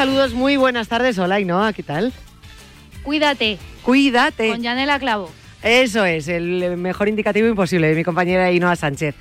Saludos, muy buenas tardes. Hola, Ainhoa, ¿qué tal? Cuídate. Cuídate. Con Yanela Clavo. Eso es, el mejor indicativo imposible de mi compañera Ainhoa Sánchez.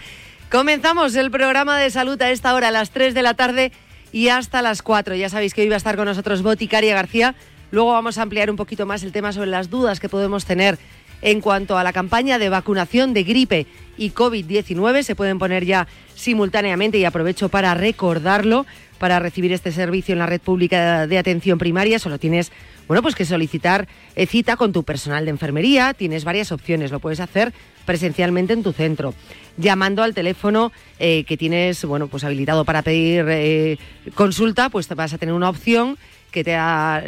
Comenzamos el programa de salud a esta hora, a las 3 de la tarde y hasta las 4. Ya sabéis que hoy va a estar con nosotros Boticaria García. Luego vamos a ampliar un poquito más el tema sobre las dudas que podemos tener en cuanto a la campaña de vacunación de gripe y COVID-19. Se pueden poner ya simultáneamente y aprovecho para recordarlo para recibir este servicio en la red pública de atención primaria solo tienes bueno, pues que solicitar eh, cita con tu personal de enfermería. Tienes varias opciones. Lo puedes hacer presencialmente en tu centro, llamando al teléfono eh, que tienes bueno, pues habilitado para pedir eh, consulta, pues vas a tener una opción que te da,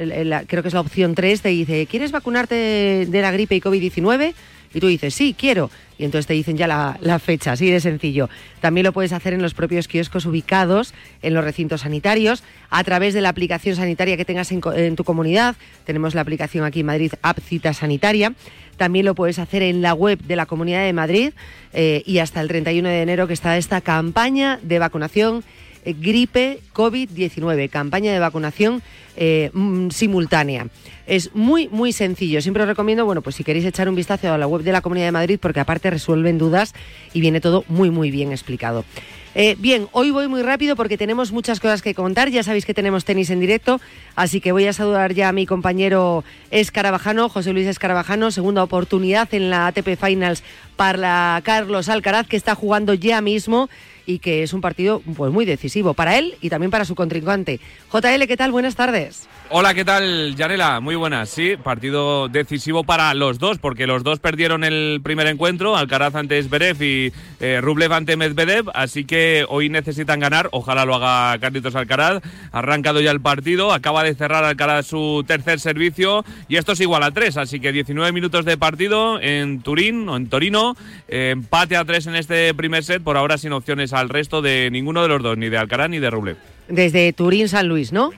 creo que es la opción 3, te dice, ¿quieres vacunarte de la gripe y COVID-19? Y tú dices, sí, quiero. Y entonces te dicen ya la, fecha, así de sencillo. También lo puedes hacer en los propios kioscos ubicados en los recintos sanitarios, a través de la aplicación sanitaria que tengas en, tu comunidad. Tenemos la aplicación aquí en Madrid, App Cita Sanitaria. También lo puedes hacer en la web de la Comunidad de Madrid eh, y hasta el 31 de enero que está esta campaña de vacunación gripe COVID-19, campaña de vacunación eh, mm, simultánea. Es muy, muy sencillo. Siempre os recomiendo, bueno, pues si queréis echar un vistazo a la web de la Comunidad de Madrid, porque aparte resuelven dudas y viene todo muy, muy bien explicado. Eh, bien, hoy voy muy rápido porque tenemos muchas cosas que contar. Ya sabéis que tenemos tenis en directo, así que voy a saludar ya a mi compañero Escarabajano, José Luis Escarabajano, segunda oportunidad en la ATP Finals para Carlos Alcaraz, que está jugando ya mismo y que es un partido pues muy decisivo para él y también para su contrincante. JL, ¿qué tal? Buenas tardes. Hola, ¿qué tal, Yanela? Muy buenas. Sí, partido decisivo para los dos, porque los dos perdieron el primer encuentro, Alcaraz ante Zverev y eh, Rublev ante Medvedev, así que hoy necesitan ganar, ojalá lo haga Carlitos Alcaraz. Ha arrancado ya el partido, acaba de cerrar Alcaraz su tercer servicio y esto es igual a tres, así que 19 minutos de partido en Turín o en Torino, eh, empate a tres en este primer set, por ahora sin opciones al resto de ninguno de los dos, ni de Alcaraz ni de Rublev. Desde Turín San Luis, ¿no?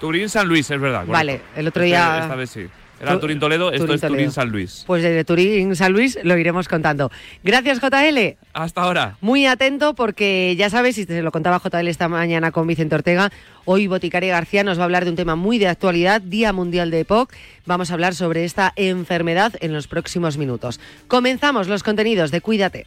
Turín San Luis, es verdad. Vale, el otro día. Esta, vez sí. Era Turín Toledo, esto es Turín San Luis. Pues desde Turín San Luis lo iremos contando. Gracias, JL. Hasta ahora. Muy atento porque ya sabes, y se lo contaba JL esta mañana con Vicente Ortega, hoy Boticaria García nos va a hablar de un tema muy de actualidad, Día Mundial de EPOC. Vamos a hablar sobre esta enfermedad en los próximos minutos. Comenzamos los contenidos de Cuídate.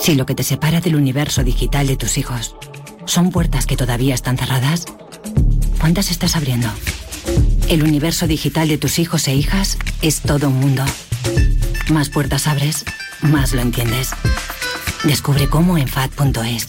Si lo que te separa del universo digital de tus hijos son puertas que todavía están cerradas, ¿cuántas estás abriendo? El universo digital de tus hijos e hijas es todo un mundo. Más puertas abres, más lo entiendes. Descubre cómo en FAD.es.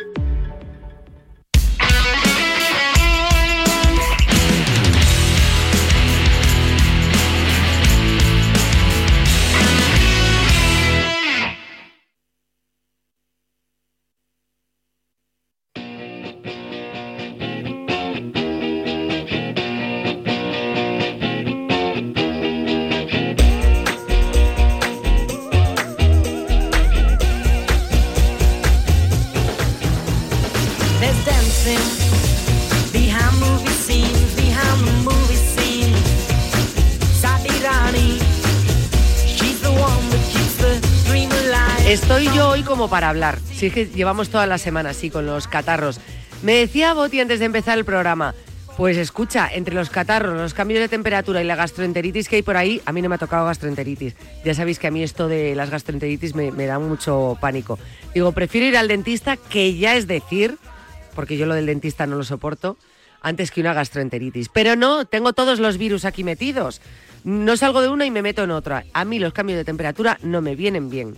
Para hablar. Si es que llevamos toda la semana así con los catarros. Me decía Boti antes de empezar el programa, pues escucha, entre los catarros, los cambios de temperatura y la gastroenteritis que hay por ahí, a mí no me ha tocado gastroenteritis. Ya sabéis que a mí esto de las gastroenteritis me, me da mucho pánico. Digo, prefiero ir al dentista, que ya es decir, porque yo lo del dentista no lo soporto, antes que una gastroenteritis. Pero no, tengo todos los virus aquí metidos. No salgo de una y me meto en otra. A mí los cambios de temperatura no me vienen bien.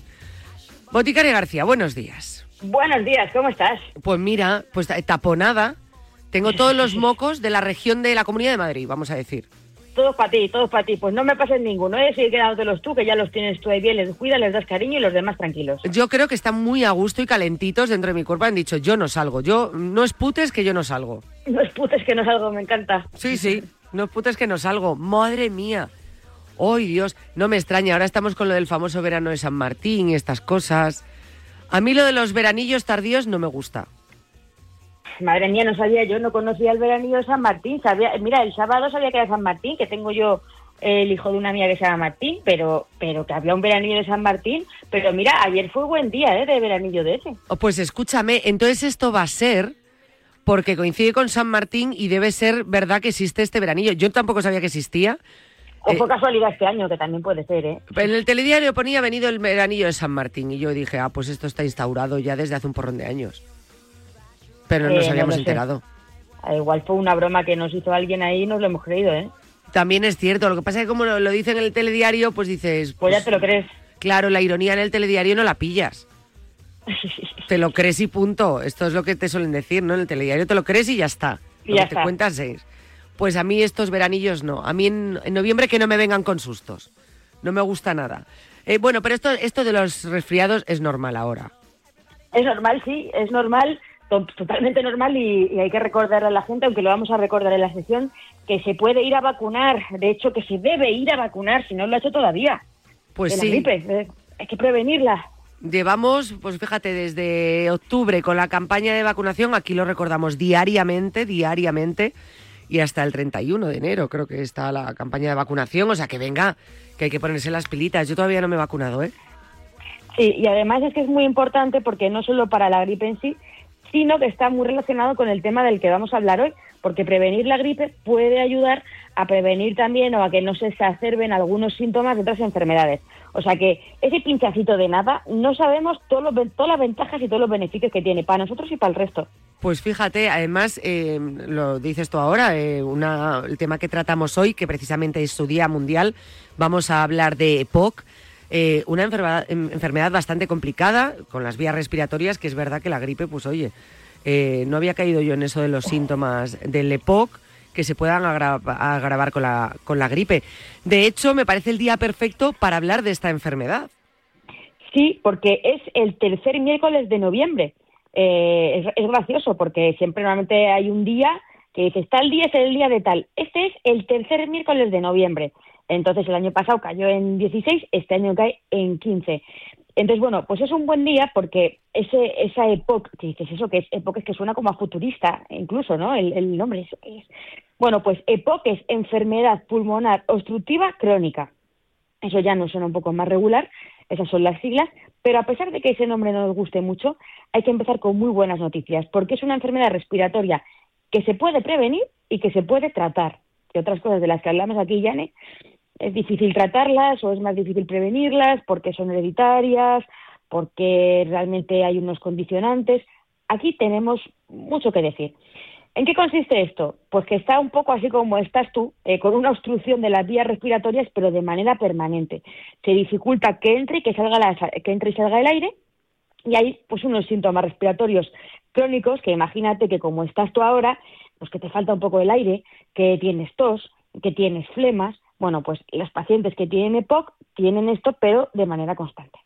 Boticaria García, buenos días. Buenos días, ¿cómo estás? Pues mira, pues taponada. Tengo todos los mocos de la región de la Comunidad de Madrid, vamos a decir. Todos para ti, todos para ti. Pues no me pases ninguno, ¿eh? Sigue quedándotelos tú, que ya los tienes tú ahí bien, les cuida, les das cariño y los demás tranquilos. Yo creo que están muy a gusto y calentitos dentro de mi cuerpo. Han dicho, yo no salgo. Yo, no es putes que yo no salgo. No es putes que no salgo, me encanta. Sí, sí, no es putes que no salgo. Madre mía. ¡Ay, Dios! No me extraña, ahora estamos con lo del famoso verano de San Martín y estas cosas. A mí lo de los veranillos tardíos no me gusta. Madre mía, no sabía yo, no conocía el veranillo de San Martín. Sabía, mira, el sábado sabía que era San Martín, que tengo yo el hijo de una amiga que se llama Martín, pero, pero que había un veranillo de San Martín. Pero mira, ayer fue buen día, ¿eh? De veranillo de ese. Oh, pues escúchame, entonces esto va a ser porque coincide con San Martín y debe ser verdad que existe este veranillo. Yo tampoco sabía que existía. O fue eh, casualidad este año, que también puede ser, ¿eh? En el telediario ponía venido el veranillo de San Martín y yo dije, ah, pues esto está instaurado ya desde hace un porrón de años. Pero no nos eh, habíamos enterado. Ah, igual fue una broma que nos hizo alguien ahí y nos lo hemos creído, ¿eh? También es cierto. Lo que pasa es que como lo, dicen en el telediario, pues dices... Pues, ya pues te lo crees. Claro, la ironía en el telediario no la pillas. te lo crees y punto. Esto es lo que te suelen decir, ¿no? En el telediario te lo crees y ya está. Lo ya que te cuentas es... Pues a mí estos veranillos no. A mí en, noviembre que no me vengan con sustos. No me gusta nada. Eh, bueno, pero esto, esto de los resfriados es normal ahora. Es normal, sí, es normal, totalmente normal y, hay que recordar a la gente, aunque lo vamos a recordar en la sesión, que se puede ir a vacunar. De hecho, que se debe ir a vacunar si no lo ha hecho todavía. Pues sí. gripe, eh, hay que prevenirla. Llevamos, pues fíjate, desde octubre con la campaña de vacunación, aquí lo recordamos diariamente, diariamente y hasta el 31 de enero creo que está la campaña de vacunación, o sea que venga, que hay que ponerse las pilitas. Yo todavía no me he vacunado, ¿eh? Sí, y además es que es muy importante porque no solo para la gripe en sí, sino que está muy relacionado con el tema del que vamos a hablar hoy, porque prevenir la gripe puede ayudar a prevenir también o a que no se exacerben algunos síntomas de otras enfermedades. O sea que ese pinchacito de nada, no sabemos todas las ventajas y todos los beneficios que tiene para nosotros y para el resto. Pues fíjate, además, eh, lo dices tú ahora, eh, el tema que tratamos hoy, que precisamente es su Día Mundial, vamos a hablar de EPOC, eh, una enfermedad, enfermedad bastante complicada con las vías respiratorias, que es verdad que la gripe, pues oye, no había caído yo en eso de los síntomas del EPOC que se puedan agravar con la, con la gripe. De hecho, me parece el día perfecto para hablar de esta enfermedad. Sí, porque es el tercer miércoles de noviembre. Eh, es, gracioso porque siempre normalmente hay un día que dice, tal día es el día de tal. Este es el tercer miércoles de noviembre. Entonces el año pasado cayó en 16, este año cae en 15. Entonces, bueno, pues es un buen día porque ese, esa época, que dices eso, que es época que suena como a futurista, incluso, ¿no? El, nombre, ¿eso es? Bueno, pues EPOC es enfermedad pulmonar obstructiva crónica. Eso ya nos suena un poco más regular, esas son las siglas, pero a pesar de que ese nombre no nos guste mucho, hay que empezar con muy buenas noticias, porque es una enfermedad respiratoria que se puede prevenir y que se puede tratar, que otras cosas de las que hablamos aquí, Yane, es difícil tratarlas o es más difícil prevenirlas porque son hereditarias, porque realmente hay unos condicionantes. Aquí tenemos mucho que decir. ¿En qué consiste esto? Pues que está un poco así como estás tú, eh, con una obstrucción de las vías respiratorias, pero de manera permanente. Se dificulta que entre y que salga que entre y salga el aire, y hay pues unos síntomas respiratorios crónicos que imagínate que como estás tú ahora, pues que te falta un poco el aire, que tienes tos, que tienes flemas. Bueno, pues los pacientes que tienen EPOC tienen esto, pero de manera constante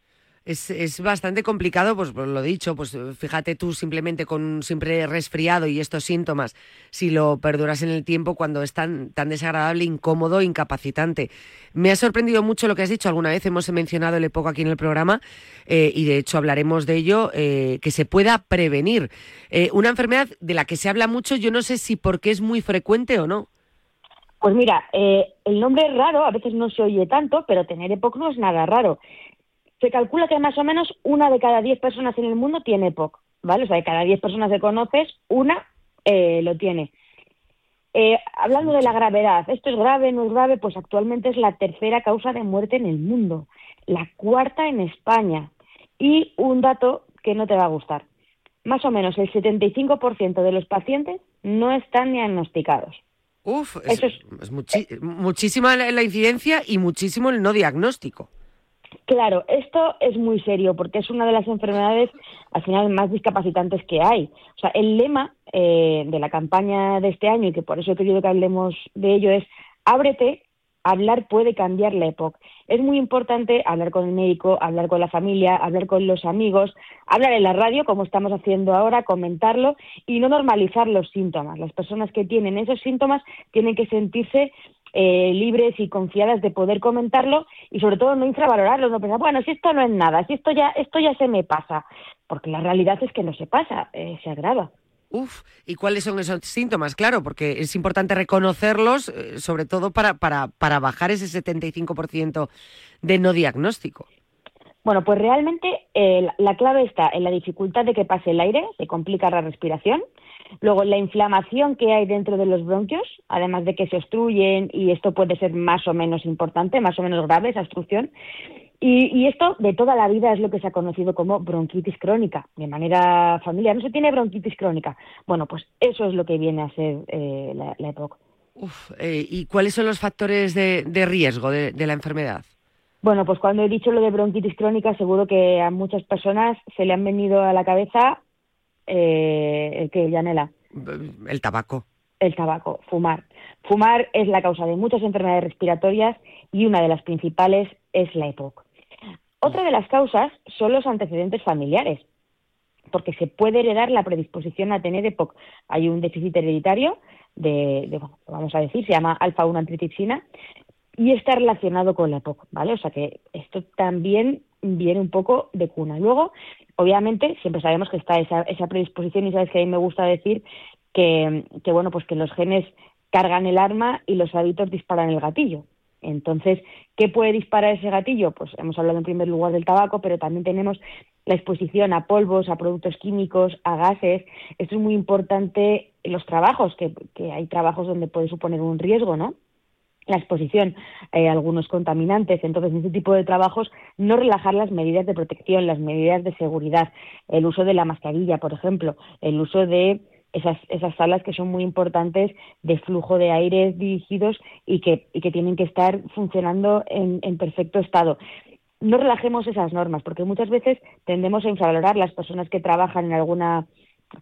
es, bastante complicado, pues, pues lo dicho, pues fíjate tú simplemente con un simple resfriado y estos síntomas, si lo perduras en el tiempo cuando es tan, desagradable, incómodo, incapacitante. Me ha sorprendido mucho lo que has dicho, alguna vez hemos mencionado el EPOC aquí en el programa eh, y de hecho hablaremos de ello, eh, que se pueda prevenir. Eh, una enfermedad de la que se habla mucho, yo no sé si porque es muy frecuente o no. Pues mira, el nombre es raro, a veces no se oye tanto, pero tener EPOC no es nada raro se calcula que más o menos una de cada diez personas en el mundo tiene EPOC, ¿vale? O sea, de cada diez personas que conoces, una eh, lo tiene. Eh, hablando de la gravedad, ¿esto es grave, no es grave? Pues actualmente es la tercera causa de muerte en el mundo, la cuarta en España. Y un dato que no te va a gustar. Más o menos el 75% de los pacientes no están diagnosticados. Uf, es, muchísima la incidencia y muchísimo el no diagnóstico. Claro, esto es muy serio porque es una de las enfermedades al final más discapacitantes que hay. O sea, el lema eh, de la campaña de este año y que por eso he querido que hablemos de ello es ábrete, hablar puede cambiar la época. Es muy importante hablar con el médico, hablar con la familia, hablar con los amigos, hablar en la radio como estamos haciendo ahora, comentarlo y no normalizar los síntomas. Las personas que tienen esos síntomas tienen que sentirse eh, libres y confiadas de poder comentarlo y sobre todo no infravalorarlo, no pensar, bueno, si esto no es nada, si esto ya, esto ya se me pasa, porque la realidad es que no se pasa, eh, se agrava. Uf, ¿y cuáles son esos síntomas? Claro, porque es importante reconocerlos, eh, sobre todo para, para, para bajar ese 75% de no diagnóstico. Bueno, pues realmente la clave está en la dificultad de que pase el aire, se complica la respiración, Luego, la inflamación que hay dentro de los bronquios, además de que se obstruyen, y esto puede ser más o menos importante, más o menos grave, esa obstrucción. Y, esto de toda la vida es lo que se ha conocido como bronquitis crónica, de manera familiar. No se tiene bronquitis crónica. Bueno, pues eso es lo que viene a ser eh, la, la EPOC. Eh, ¿Y cuáles son los factores de, riesgo de, la enfermedad? Bueno, pues cuando he dicho lo de bronquitis crónica, seguro que a muchas personas se le han venido a la cabeza eh, el que, Yanela. El tabaco. El tabaco, fumar. Fumar es la causa de muchas enfermedades respiratorias y una de las principales es la EPOC. Otra de las causas son los antecedentes familiares, porque se puede heredar la predisposición a tener EPOC. Hay un déficit hereditario de, vamos a decir, se llama alfa-1 antitripsina y está relacionado con la EPOC, ¿vale? O sea que esto también viene un poco de cuna. Luego, obviamente, siempre sabemos que está esa, esa predisposición y sabes que a mí me gusta decir que, que, bueno, pues que los genes cargan el arma y los hábitos disparan el gatillo. Entonces, ¿qué puede disparar ese gatillo? Pues hemos hablado en primer lugar del tabaco, pero también tenemos la exposición a polvos, a productos químicos, a gases. Esto es muy importante los trabajos, que, que hay trabajos donde puede suponer un riesgo, ¿no? la exposición eh, a algunos contaminantes. Entonces, en este tipo de trabajos, no relajar las medidas de protección, las medidas de seguridad, el uso de la mascarilla, por ejemplo, el uso de esas, esas salas que son muy importantes de flujo de aire dirigidos y que, y que tienen que estar funcionando en, en perfecto estado. No relajemos esas normas, porque muchas veces tendemos a infravalorar las personas que trabajan en alguna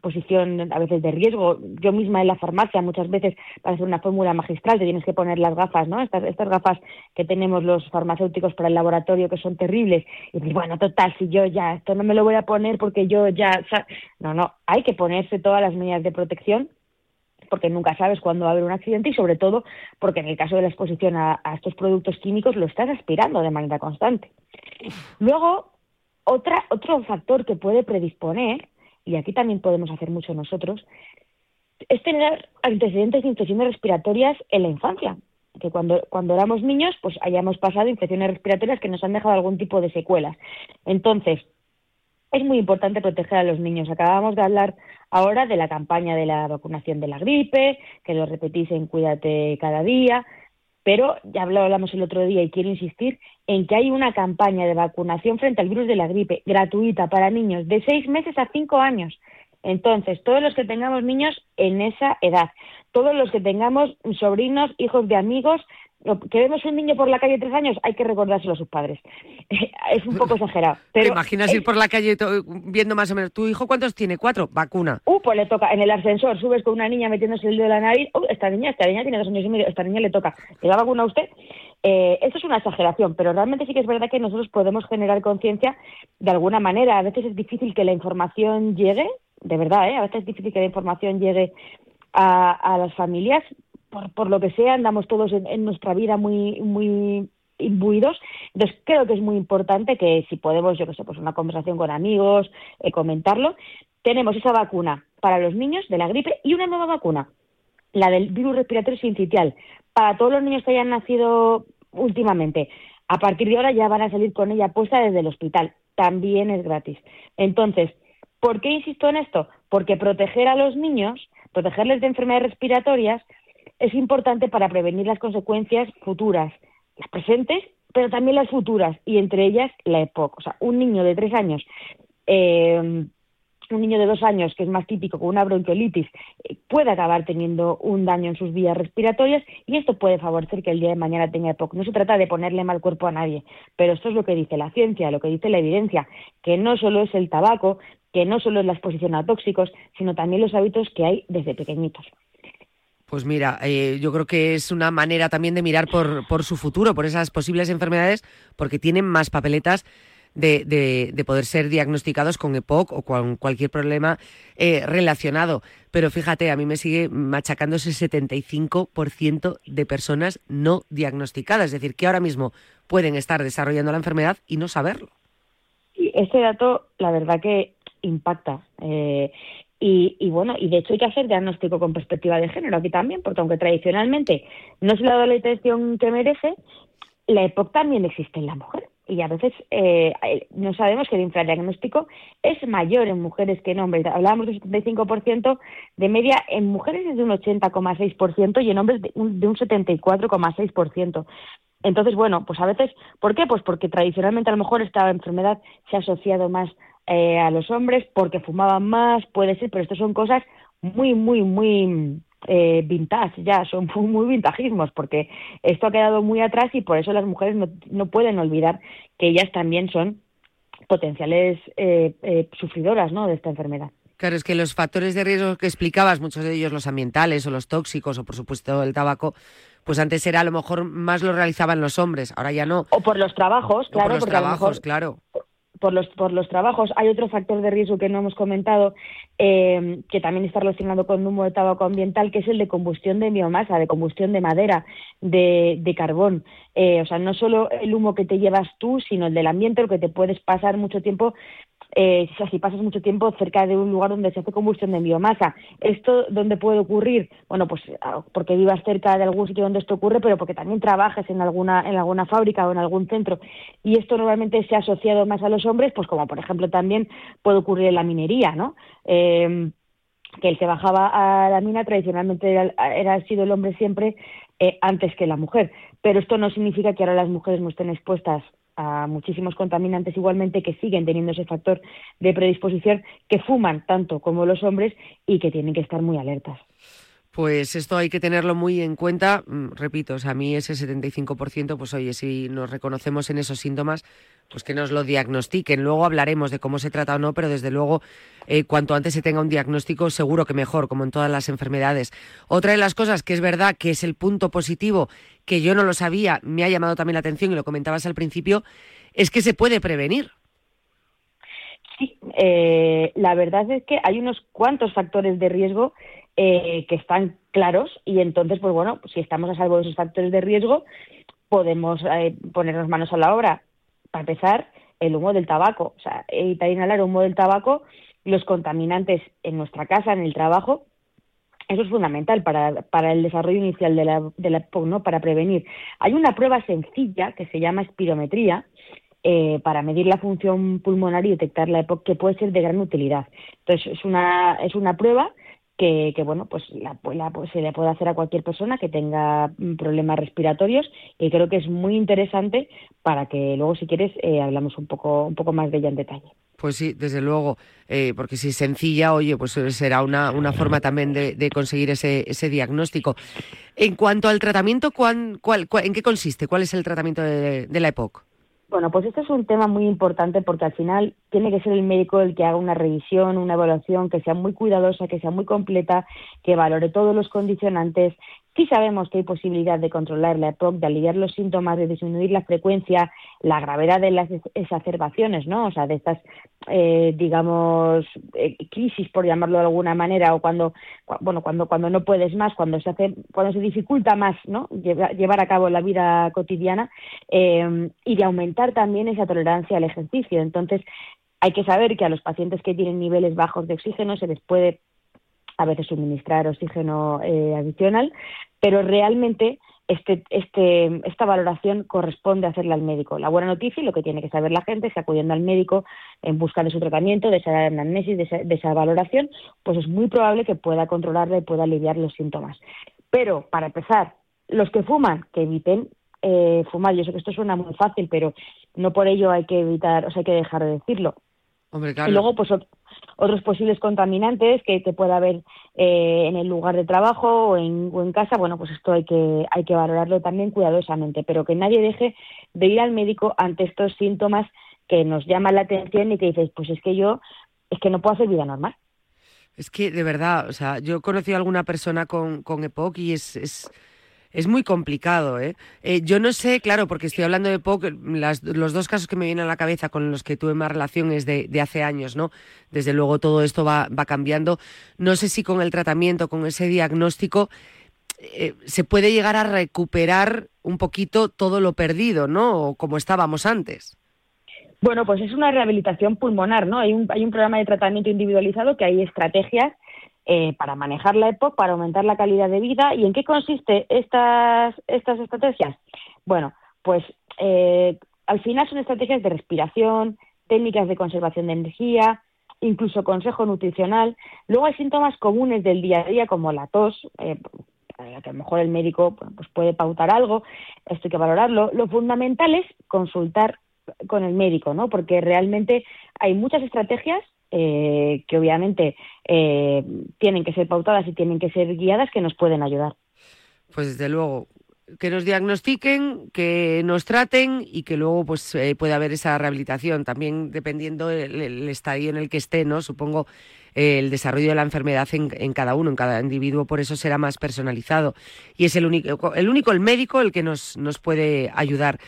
posición a veces de riesgo. Yo misma en la farmacia muchas veces para hacer una fórmula magistral te tienes que poner las gafas, ¿no? Estas, estas gafas que tenemos los farmacéuticos para el laboratorio que son terribles. Y dices, bueno, total, si yo ya esto no me lo voy a poner porque yo ya... No, no, hay que ponerse todas las medidas de protección porque nunca sabes cuándo va a haber un accidente y sobre todo porque en el caso de la exposición a, a estos productos químicos lo estás aspirando de manera constante. Luego, otra, otro factor que puede predisponer y aquí también podemos hacer mucho nosotros, es tener antecedentes de infecciones respiratorias en la infancia. Que cuando, cuando éramos niños, pues hayamos pasado infecciones respiratorias que nos han dejado algún tipo de secuelas. Entonces, es muy importante proteger a los niños. Acabamos de hablar ahora de la campaña de la vacunación de la gripe, que lo repetís en Cuídate cada día. Pero ya hablamos el otro día y quiero insistir en que hay una campaña de vacunación frente al virus de la gripe gratuita para niños de seis meses a cinco años. Entonces, todos los que tengamos niños en esa edad, todos los que tengamos sobrinos, hijos de amigos, que vemos un niño por la calle de tres años, hay que recordárselo a sus padres. es un poco exagerado. Pero ¿Te imaginas ir por la calle viendo más o menos, ¿tu hijo cuántos tiene? ¿Cuatro? Vacuna. Uh, pues le toca. En el ascensor subes con una niña metiéndose el dedo de la nariz. Uh, esta niña, esta niña tiene dos años y medio, esta niña le toca. ¿Le da vacuna a usted? Eh, esto es una exageración, pero realmente sí que es verdad que nosotros podemos generar conciencia de alguna manera. A veces es difícil que la información llegue, de verdad, ¿eh? a veces es difícil que la información llegue a, a las familias, por, lo que sea, andamos todos en, nuestra vida muy, muy imbuidos. Entonces, creo que es muy importante que si podemos, yo que sé, pues una conversación con amigos, eh, comentarlo. Tenemos esa vacuna para los niños de la gripe y una nueva vacuna, la del virus respiratorio sincitial, para todos los niños que hayan nacido últimamente. A partir de ahora ya van a salir con ella puesta desde el hospital. También es gratis. Entonces, ¿por qué insisto en esto? Porque proteger a los niños, protegerles de enfermedades respiratorias, es importante para prevenir las consecuencias futuras, las presentes, pero también las futuras, y entre ellas la EPOC. O sea, un niño de tres años, eh, un niño de dos años, que es más típico con una bronquiolitis, eh, puede acabar teniendo un daño en sus vías respiratorias y esto puede favorecer que el día de mañana tenga EPOC. No se trata de ponerle mal cuerpo a nadie, pero esto es lo que dice la ciencia, lo que dice la evidencia, que no solo es el tabaco, que no solo es la exposición a tóxicos, sino también los hábitos que hay desde pequeñitos. Pues mira, eh, yo creo que es una manera también de mirar por, por su futuro, por esas posibles enfermedades, porque tienen más papeletas de, de, poder ser diagnosticados con EPOC o con cualquier problema eh, relacionado. Pero fíjate, a mí me sigue machacando ese 75% de personas no diagnosticadas, es decir, que ahora mismo pueden estar desarrollando la enfermedad y no saberlo. Y este dato, la verdad que impacta. Eh, y, bueno, y de hecho hay que hacer diagnóstico con perspectiva de género aquí también, porque aunque tradicionalmente no se le ha dado la atención que merece, la EPOC también existe en la mujer. Y a veces eh, no sabemos que el infradiagnóstico es mayor en mujeres que en hombres. Hablábamos del 75%, de media en mujeres es de un 80,6% y en hombres de un, de un 74,6%. Entonces, bueno, pues a veces, ¿por qué? Pues porque tradicionalmente a lo mejor esta enfermedad se ha asociado más eh, a los hombres porque fumaban más, puede ser, pero esto son cosas muy, muy, muy eh, vintage ya, son muy, vintajismos, porque esto ha quedado muy atrás y por eso las mujeres no, no pueden olvidar que ellas también son potenciales eh, eh, sufridoras ¿no? de esta enfermedad. Claro, es que los factores de riesgo que explicabas, muchos de ellos los ambientales o los tóxicos o por supuesto el tabaco, pues antes era a lo mejor más lo realizaban los hombres, ahora ya no. O por los trabajos, claro. por los trabajos, claro por los, por los trabajos. Hay otro factor de riesgo que no hemos comentado, eh, que también está relacionado con humo de tabaco ambiental, que es el de combustión de biomasa, de combustión de madera, de, de carbón. Eh, o sea, no solo el humo que te llevas tú, sino el del ambiente, lo que te puedes pasar mucho tiempo eh, si pasas mucho tiempo cerca de un lugar donde se hace combustión de biomasa. ¿Esto dónde puede ocurrir? Bueno, pues ah, porque vivas cerca de algún sitio donde esto ocurre, pero porque también trabajes en alguna, en alguna fábrica o en algún centro. Y esto normalmente se ha asociado más a los hombres, pues como por ejemplo también puede ocurrir en la minería, ¿no? Eh, que el que bajaba a la mina tradicionalmente era, era sido el hombre siempre eh, antes que la mujer. Pero esto no significa que ahora las mujeres no estén expuestas a muchísimos contaminantes igualmente que siguen teniendo ese factor de predisposición, que fuman tanto como los hombres y que tienen que estar muy alertas. Pues esto hay que tenerlo muy en cuenta. Mm, repito, o sea, a mí ese 75%, pues oye, si nos reconocemos en esos síntomas, pues que nos lo diagnostiquen. Luego hablaremos de cómo se trata o no, pero desde luego, eh, cuanto antes se tenga un diagnóstico, seguro que mejor, como en todas las enfermedades. Otra de las cosas que es verdad que es el punto positivo, que yo no lo sabía, me ha llamado también la atención y lo comentabas al principio, es que se puede prevenir. Sí, eh, la verdad es que hay unos cuantos factores de riesgo eh, que están claros y entonces, pues bueno, si estamos a salvo de esos factores de riesgo, podemos eh, ponernos manos a la obra. Para empezar, el humo del tabaco, o sea, evitar inhalar humo del tabaco, los contaminantes en nuestra casa, en el trabajo, eso es fundamental para, para el desarrollo inicial de la, de la ¿no? para prevenir. Hay una prueba sencilla que se llama espirometría, eh, para medir la función pulmonar y detectar la EPOC, que puede ser de gran utilidad. Entonces, es una, es una prueba que, bueno, pues, la, pues se le puede hacer a cualquier persona que tenga mm, problemas respiratorios y creo que es muy interesante para que luego, si quieres, eh, hablamos un poco, un poco más de ella en detalle. Pues sí, desde luego, eh, porque si es sencilla, oye, pues será una, una forma también de, conseguir ese, ese, diagnóstico. En cuanto al tratamiento, ¿cuál, cuál, ¿en qué consiste? ¿Cuál es el tratamiento de, de la EPOC? Bueno, pues este es un tema muy importante porque al final tiene que ser el médico el que haga una revisión, una evaluación que sea muy cuidadosa, que sea muy completa, que valore todos los condicionantes, Sí sabemos que hay posibilidad de controlar la EPOC, de aliviar los síntomas, de disminuir la frecuencia, la gravedad de las exacerbaciones, ¿no? O sea, de estas, eh, digamos, eh, crisis, por llamarlo de alguna manera, o cuando, bueno, cuando, cuando no puedes más, cuando se hace, cuando se dificulta más, ¿no? Llevar, a cabo la vida cotidiana eh, y de aumentar también esa tolerancia al ejercicio. Entonces, hay que saber que a los pacientes que tienen niveles bajos de oxígeno se les puede a veces suministrar oxígeno eh, adicional, pero realmente este, este, esta valoración corresponde hacerla al médico. La buena noticia y lo que tiene que saber la gente es que acudiendo al médico en busca de su tratamiento, de esa anamnesis, de esa, de esa valoración, pues es muy probable que pueda controlarla y pueda aliviar los síntomas. Pero, para empezar, los que fuman, que eviten eh, fumar. Yo sé que esto suena muy fácil, pero no por ello hay que evitar, o sea, hay que dejar de decirlo. Y luego, pues otros posibles contaminantes que te pueda haber eh, en el lugar de trabajo o en, casa, bueno, pues esto hay que, hay que valorarlo también cuidadosamente, pero que nadie deje de ir al médico ante estos síntomas que nos llaman la atención y que dices, pues es que yo, es que no puedo hacer vida normal. Es que, de verdad, o sea, yo he conocido a alguna persona con, con EPOC y es, es es muy complicado. ¿eh? ¿eh? yo no sé, claro, porque estoy hablando de poco, los dos casos que me vienen a la cabeza con los que tuve más relación es de, hace años, ¿no? Desde luego todo esto va, va, cambiando. No sé si con el tratamiento, con ese diagnóstico, eh, se puede llegar a recuperar un poquito todo lo perdido, ¿no? O como estábamos antes. Bueno, pues es una rehabilitación pulmonar, ¿no? Hay un, hay un programa de tratamiento individualizado que hay estrategias eh, para manejar la EPOC, para aumentar la calidad de vida. ¿Y en qué consiste estas, estas estrategias? Bueno, pues eh, al final son estrategias de respiración, técnicas de conservación de energía, incluso consejo nutricional. Luego hay síntomas comunes del día a día como la tos, eh, que a lo mejor el médico pues puede pautar algo, esto hay que valorarlo. Lo fundamental es consultar con el médico, ¿no? Porque realmente hay muchas estrategias eh, que obviamente eh, tienen que ser pautadas y tienen que ser guiadas que nos pueden ayudar. Pues desde luego, que nos diagnostiquen, que nos traten y que luego pues eh, haber esa rehabilitación, también dependiendo del estadio en el que esté, ¿no? Supongo el desarrollo de la enfermedad en, cada uno, en cada individuo, por eso será más personalizado. Y es el único, el único, el médico, el que nos, nos puede ayudar.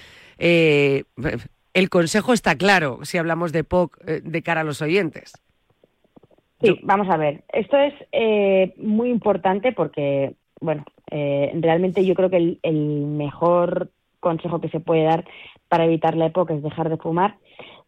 El consejo está claro si hablamos de POC eh, de cara a los oyentes. Sí, vamos a ver. Esto es eh, muy importante porque, bueno, eh, realmente yo creo que el, mejor consejo que se puede dar para evitar la época es dejar de fumar.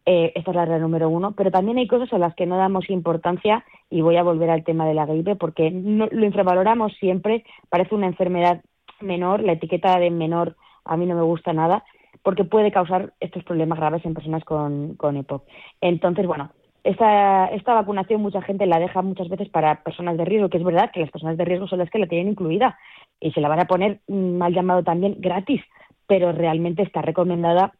esta es la regla número uno, pero también hay cosas a las que no damos importancia y voy a volver al tema de la gripe porque lo infravaloramos siempre, parece una enfermedad menor, la etiqueta de menor a mí no me gusta nada porque puede causar estos problemas graves en personas con, con EPOC. Entonces, bueno, esta, esta vacunación mucha gente la deja muchas veces para personas de riesgo, que es verdad que las personas de riesgo son las que la tienen incluida y se la van a poner mal llamado también gratis, pero realmente está recomendada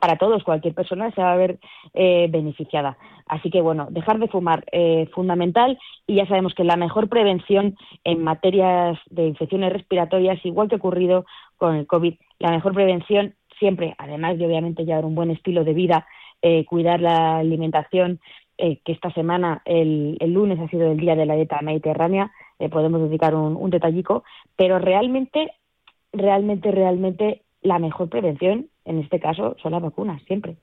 para todos, cualquier persona se va a ver eh, beneficiada. Así que bueno, dejar de fumar eh, fundamental y ya sabemos que la mejor prevención en materias de infecciones respiratorias, igual que ocurrido con el COVID, la mejor prevención siempre, además de obviamente llevar un buen estilo de vida, eh, cuidar la alimentación, eh, que esta semana, el, lunes, ha sido el día de la dieta mediterránea, eh, podemos dedicar un, un detallico, pero realmente, realmente, realmente la mejor prevención en este caso son las vacunas, siempre.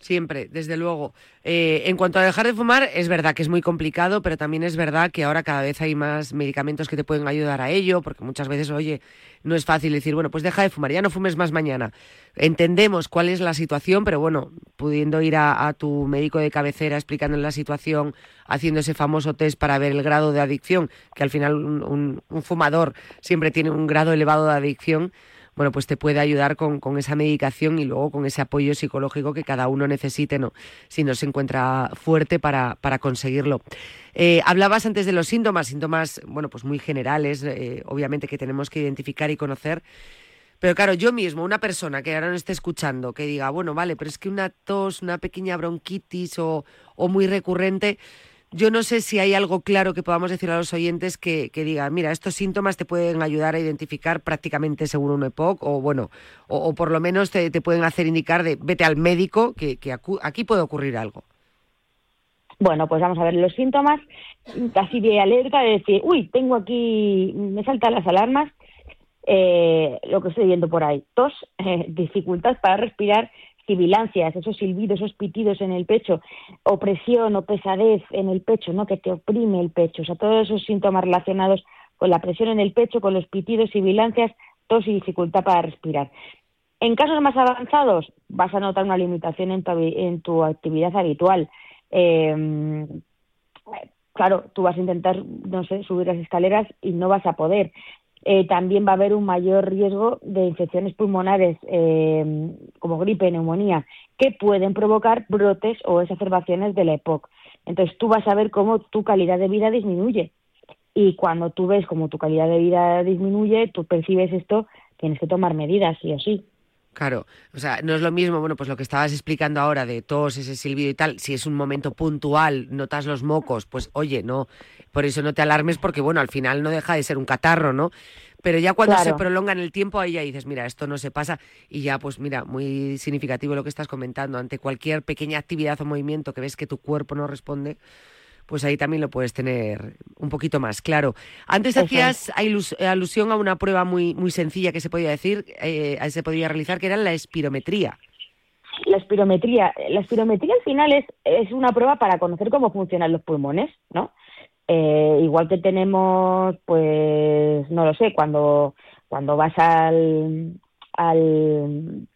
Siempre, desde luego. Eh, en cuanto a dejar de fumar, es verdad que es muy complicado, pero también es verdad que ahora cada vez hay más medicamentos que te pueden ayudar a ello, porque muchas veces, oye, no es fácil decir, bueno, pues deja de fumar, ya no fumes más mañana. Entendemos cuál es la situación, pero bueno, pudiendo ir a, tu médico de cabecera explicándole la situación, haciendo ese famoso test para ver el grado de adicción, que al final un fumador siempre tiene un grado elevado de adicción, bueno, pues te puede ayudar con, con, esa medicación y luego con ese apoyo psicológico que cada uno necesite, ¿no? Si no se encuentra fuerte para, para conseguirlo. Eh, hablabas antes de los síntomas, síntomas, bueno, pues muy generales, eh, obviamente que tenemos que identificar y conocer. Pero claro, yo mismo, una persona que ahora no esté escuchando, que diga, bueno, vale, pero es que una tos, una pequeña bronquitis o, o muy recurrente, yo no sé si hay algo claro que podamos decir a los oyentes que, que diga, mira, estos síntomas te pueden ayudar a identificar prácticamente según un EPOC o bueno, o, por lo menos te, pueden hacer indicar de vete al médico que, aquí puede ocurrir algo. Bueno, pues vamos a ver los síntomas, casi de alerta, de decir, uy, tengo aquí, me saltan las alarmas, eh, lo que estoy viendo por ahí, tos, eh, dificultad para respirar, sibilancias, esos silbidos, esos pitidos en el pecho, opresión o pesadez en el pecho, ¿no? que te oprime el pecho, o sea, todos esos síntomas relacionados con la presión en el pecho, con los pitidos, sibilancias, tos y dificultad para respirar. En casos más avanzados vas a notar una limitación en tu, en tu actividad habitual. Eh, claro, tú vas a intentar, no sé, subir las escaleras y no vas a poder. Eh, también va a haber un mayor riesgo de infecciones pulmonares eh, como gripe, neumonía, que pueden provocar brotes o exacerbaciones de la EPOC. Entonces tú vas a ver cómo tu calidad de vida disminuye. Y cuando tú ves cómo tu calidad de vida disminuye, tú percibes esto, tienes que tomar medidas, sí o sí. Claro, o sea, no es lo mismo, bueno, pues lo que estabas explicando ahora de todos ese silbido y tal, si es un momento puntual, notas los mocos, pues oye, no, por eso no te alarmes porque, bueno, al final no deja de ser un catarro, ¿no? Pero ya cuando se prolonga en el tiempo, ahí ya dices, mira, esto no se pasa y ya, pues mira, muy significativo lo que estás comentando, ante cualquier pequeña actividad o movimiento que ves que tu cuerpo no responde, pues ahí también lo puedes tener un poquito más claro. Antes hacías alusión a una prueba muy, muy sencilla que se podía decir, eh, se podía realizar, que era la espirometría. La espirometría, la espirometría al final es, es una prueba para conocer cómo funcionan los pulmones, ¿no? Eh, igual que tenemos, pues, no lo sé, cuando, cuando vas al, al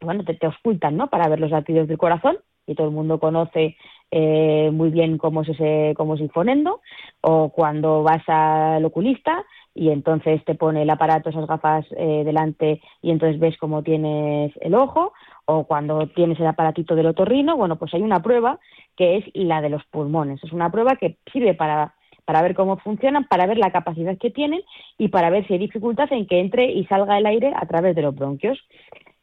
bueno, te, te ocultan, ¿no? Para ver los latidos del corazón y todo el mundo conoce eh, muy bien cómo es ese, cómo es el o cuando vas al oculista y entonces te pone el aparato, esas gafas eh, delante y entonces ves cómo tienes el ojo, o cuando tienes el aparatito del otorrino, bueno, pues hay una prueba que es la de los pulmones. Es una prueba que sirve para para ver cómo funcionan, para ver la capacidad que tienen y para ver si hay dificultad en que entre y salga el aire a través de los bronquios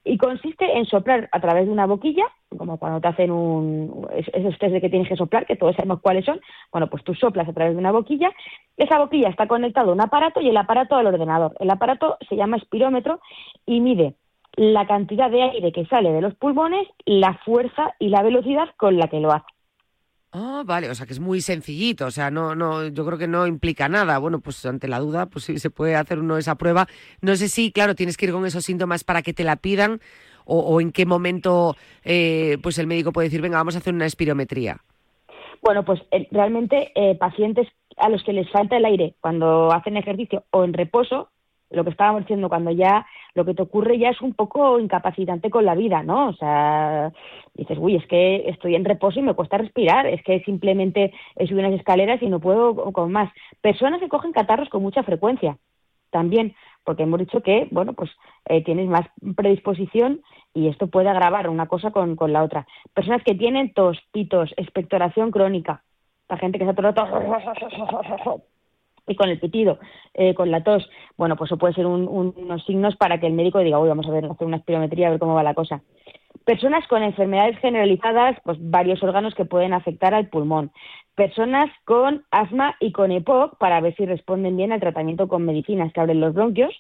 y consiste en soplar a través de una boquilla, como cuando te hacen un, esos test de que tienes que soplar, que todos sabemos cuáles son, bueno, pues tú soplas a través de una boquilla, esa boquilla está conectada a un aparato y el aparato al ordenador. El aparato se llama espirómetro y mide la cantidad de aire que sale de los pulmones, la fuerza y la velocidad con la que lo hace. Ah, vale, o sea que es muy sencillito, o sea, no, no, yo creo que no implica nada. Bueno, pues ante la duda, pues sí se puede hacer uno esa prueba. No sé si, claro, tienes que ir con esos síntomas para que te la pidan o, en qué momento, eh, pues el médico puede decir, venga, vamos a hacer una espirometría. Bueno, pues eh, realmente eh, pacientes a los que les falta el aire cuando hacen ejercicio o en reposo, lo que estábamos diciendo, cuando ya lo que te ocurre ya es un poco incapacitante con la vida, ¿no? O sea, dices, uy, es que estoy en reposo y me cuesta respirar, es que simplemente he subido unas escaleras y no puedo con más. Personas que cogen catarros con mucha frecuencia, también, porque hemos dicho que, bueno, pues eh, tienes más predisposición y esto puede agravar una cosa con, con la otra. Personas que tienen tos, pitos, expectoración crónica, la gente que ha todo y con el pitido, eh, con la tos, bueno, pues eso puede ser unos signos para que el médico diga, uy, vamos a ver, hacer una espirometría, a ver cómo va la cosa. Personas con enfermedades generalizadas, pues varios órganos que pueden afectar al pulmón. Personas con asma y con EPOC, para ver si responden bien al tratamiento con medicinas que abren los bronquios.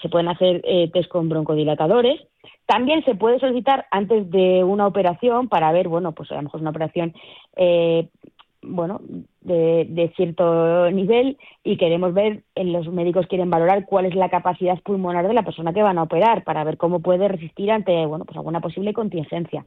Se pueden hacer eh, test con broncodilatadores. También se puede solicitar antes de una operación para ver, bueno, pues a lo mejor es una operación eh, bueno, de, cierto nivel y queremos ver, en los médicos quieren valorar cuál es la capacidad pulmonar de la persona que van a operar para ver cómo puede resistir ante, bueno, pues alguna posible contingencia.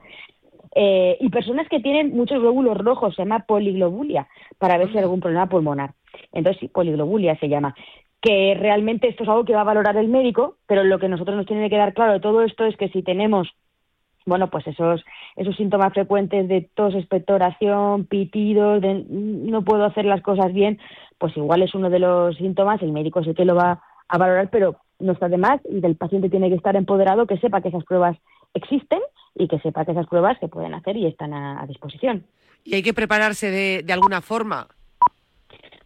Eh, y personas que tienen muchos glóbulos rojos, se llama poliglobulia, para ver si hay algún problema pulmonar. Entonces, sí, poliglobulia se llama. Que realmente esto es algo que va a valorar el médico, pero lo que nosotros nos tiene que quedar claro de todo esto es que si tenemos bueno, pues esos, esos síntomas frecuentes de tos, expectoración, pitidos, de no puedo hacer las cosas bien, pues igual es uno de los síntomas, el médico es el que lo va a valorar, pero no está de más y del paciente tiene que estar empoderado, que sepa que esas pruebas existen y que sepa que esas pruebas se pueden hacer y están a, disposición. ¿Y hay que prepararse de, de alguna forma?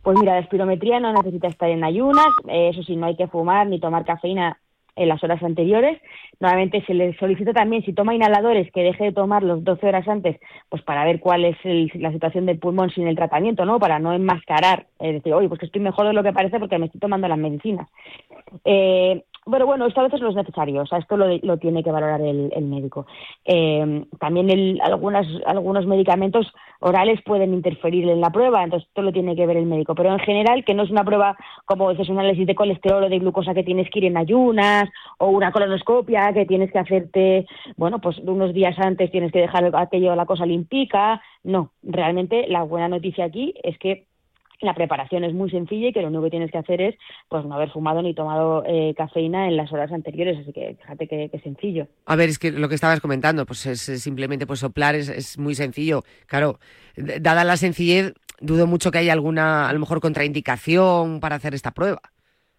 Pues mira, la espirometría no necesita estar en ayunas, eh, eso sí, no hay que fumar ni tomar cafeína en las horas anteriores. Nuevamente se le solicita también, si toma inhaladores, que deje de tomarlos 12 horas antes, pues para ver cuál es la situación del pulmón sin el tratamiento, ¿no? Para no enmascarar, es decir, oye, pues que estoy mejor de lo que parece porque me estoy tomando las medicinas. Eh, bueno, bueno, esto a veces no es necesario, o sea, esto lo, tiene que valorar el, médico. Eh, también el, algunas, algunos medicamentos orales pueden interferir en la prueba, entonces esto lo tiene que ver el médico. Pero en general, que no es una prueba como es un análisis de colesterol o de glucosa que tienes que ir en ayunas, o una colonoscopia que tienes que hacerte, bueno, pues unos días antes tienes que dejar aquello, la cosa limpica. No, realmente la buena noticia aquí es que la preparación es muy sencilla y que lo único que tienes que hacer es pues no haber fumado ni tomado eh, cafeína en las horas anteriores, así que fíjate que, que, sencillo. A ver, es que lo que estabas comentando, pues es, simplemente pues soplar es, es, muy sencillo. Claro, dada la sencillez, dudo mucho que haya alguna, a lo mejor, contraindicación para hacer esta prueba.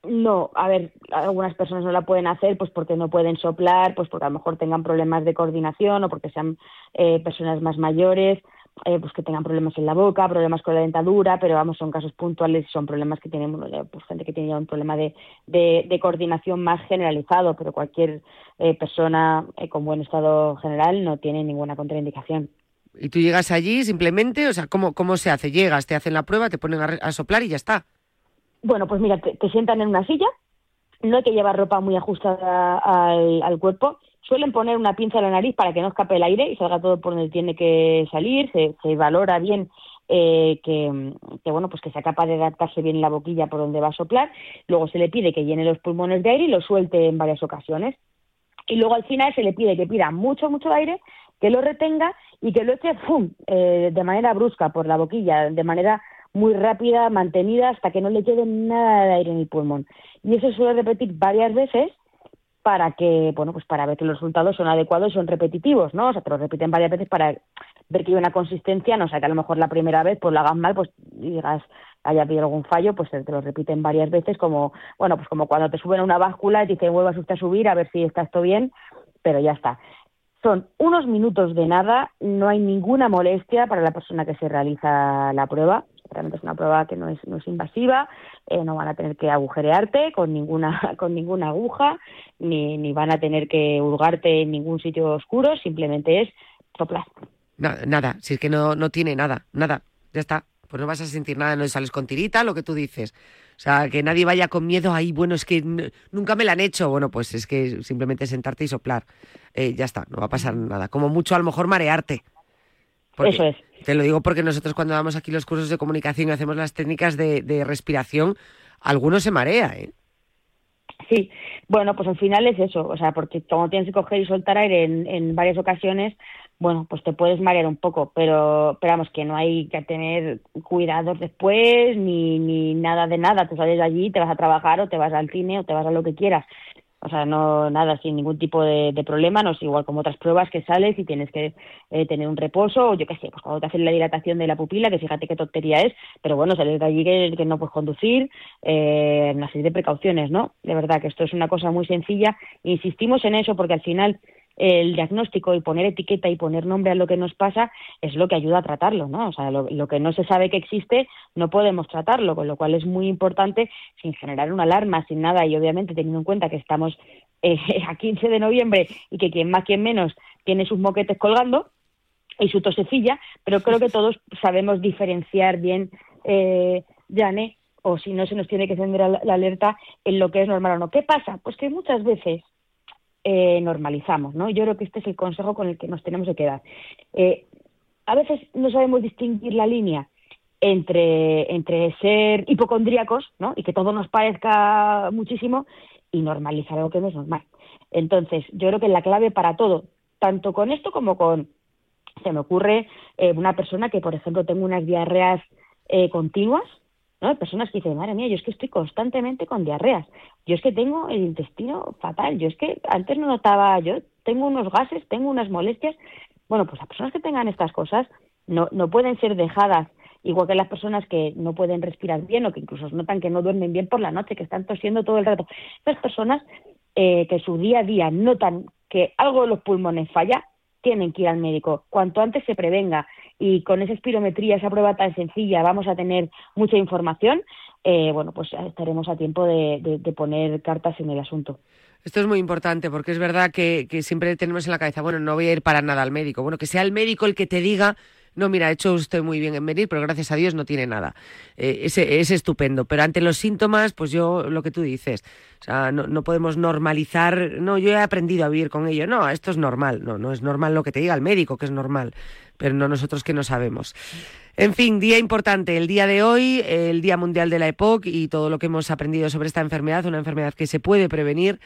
No, a ver, algunas personas no la pueden hacer pues porque no pueden soplar, pues porque a lo mejor tengan problemas de coordinación o porque sean eh, personas más mayores eh, pues que tengan problemas en la boca, problemas con la dentadura, pero vamos, son casos puntuales, son problemas que tienen, pues gente que tiene un problema de, de, coordinación más generalizado, pero cualquier eh, persona eh, con buen estado general no tiene ninguna contraindicación. ¿Y tú llegas allí simplemente? O sea, ¿cómo, cómo se hace? Llegas, te hacen la prueba, te ponen a, soplar y ya está. Bueno, pues mira, te, sientan en una silla, no hay que llevar ropa muy ajustada al, al cuerpo, Suelen poner una pinza en la nariz para que no escape el aire y salga todo por donde tiene que salir. Se, valora bien eh, que, bueno pues que sea capaz de adaptarse bien la boquilla por donde va a soplar. Luego se le pide que llene los pulmones de aire y lo suelte en varias ocasiones. Y luego al final se le pide que pida mucho, mucho aire, que lo retenga y que lo eche ¡fum! Eh, de manera brusca por la boquilla, de manera muy rápida, mantenida, hasta que no le quede nada de aire en el pulmón. Y eso suele repetir varias veces para que, bueno, pues para ver que los resultados son adecuados y son repetitivos, ¿no? O sea, te lo repiten varias veces para ver que hay una consistencia, no sea, que a lo mejor la primera vez pues lo hagas mal, pues digas, haya habido algún fallo, pues te lo repiten varias veces como, bueno, pues como cuando te suben a una báscula y te dicen vuelvas usted a subir a ver si está esto bien, pero ya está. Son unos minutos de nada, no hay ninguna molestia para la persona que se realiza la prueba, realmente es una prueba que no es, no es invasiva, eh, no van a tener que agujerearte con ninguna, con ninguna aguja, ni, ni van a tener que hurgarte en ningún sitio oscuro, simplemente es soplar. Nada, nada, si es que no, no tiene nada, nada, ya está. Pues no vas a sentir nada, no sales con tirita, lo que tú dices. O sea, que nadie vaya con miedo ahí, bueno, es que nunca me la han hecho. Bueno, pues es que simplemente sentarte y soplar. Eh, ya está, no va a pasar nada. Como mucho a lo mejor marearte. Eso es. Te lo digo porque nosotros cuando damos aquí los cursos de comunicación y hacemos las técnicas de, respiración, algunos se marea, ¿eh? Sí, bueno, pues al final es eso, o sea, porque como tienes que coger y soltar aire en, varias ocasiones, bueno, pues te puedes marear un poco, pero esperamos que no hay que tener cuidados después ni, ni nada de nada. Tú sales de allí, te vas a trabajar o te vas al cine o te vas a lo que quieras o sea, no nada, sin ningún tipo de, problema, no es igual como otras pruebas que sales y tienes que eh, tener un reposo, o yo qué sé, pues cuando te hacen la dilatación de la pupila, que fíjate qué tontería es, pero bueno, sales de allí que, no puedes conducir, eh, una serie de precauciones, ¿no? De verdad que esto es una cosa muy sencilla, insistimos en eso porque al final el diagnóstico y poner etiqueta y poner nombre a lo que nos pasa es lo que ayuda a tratarlo, ¿no? O sea, lo, que no se sabe que existe no podemos tratarlo, con lo cual es muy importante sin generar una alarma, sin nada y obviamente teniendo en cuenta que estamos eh, a 15 de noviembre y que quien más, quien menos tiene sus moquetes colgando y su tosecilla, pero creo que todos sabemos diferenciar bien, eh, o si no se nos tiene que encender la alerta en lo que es normal o no. ¿Qué pasa? Pues que muchas veces eh, normalizamos, ¿no? Yo creo que este es el consejo con el que nos tenemos que quedar. Eh, a veces no sabemos distinguir la línea entre, entre ser hipocondríacos, ¿no? Y que todo nos parezca muchísimo y normalizar algo que no es normal. Entonces, yo creo que la clave para todo, tanto con esto como con, se me ocurre, eh, una persona que, por ejemplo, tenga unas diarreas continuas, ¿no? Hay personas que dicen, madre mía, yo es que estoy constantemente con diarreas, yo es que tengo el intestino fatal, yo es que antes no notaba, yo tengo unos gases, tengo unas molestias. Bueno, pues las personas que tengan estas cosas no, no pueden ser dejadas igual que las personas que no pueden respirar bien o que incluso notan que no duermen bien por la noche, que están tosiendo todo el rato. Esas personas eh, que su día a día notan que algo de los pulmones falla, tienen que ir al médico. Cuanto antes se prevenga y con esa espirometría, esa prueba tan sencilla, vamos a tener mucha información, eh, bueno, pues estaremos a tiempo de, poner cartas en el asunto. Esto es muy importante porque es verdad que, que siempre tenemos en la cabeza, bueno, no voy a ir para nada al médico. Bueno, que sea el médico el que te diga no, mira, ha hecho usted muy bien en venir, pero gracias a Dios no tiene nada. Eh, es, estupendo. Pero ante los síntomas, pues yo, lo que tú dices, o sea, no, no, podemos normalizar, no, yo he aprendido a vivir con ello. No, esto es normal. No, no es normal lo que te diga el médico, que es normal, pero no nosotros que no sabemos. En fin, día importante, el día de hoy, el Día Mundial de la EPOC y todo lo que hemos aprendido sobre esta enfermedad, una enfermedad que se puede prevenir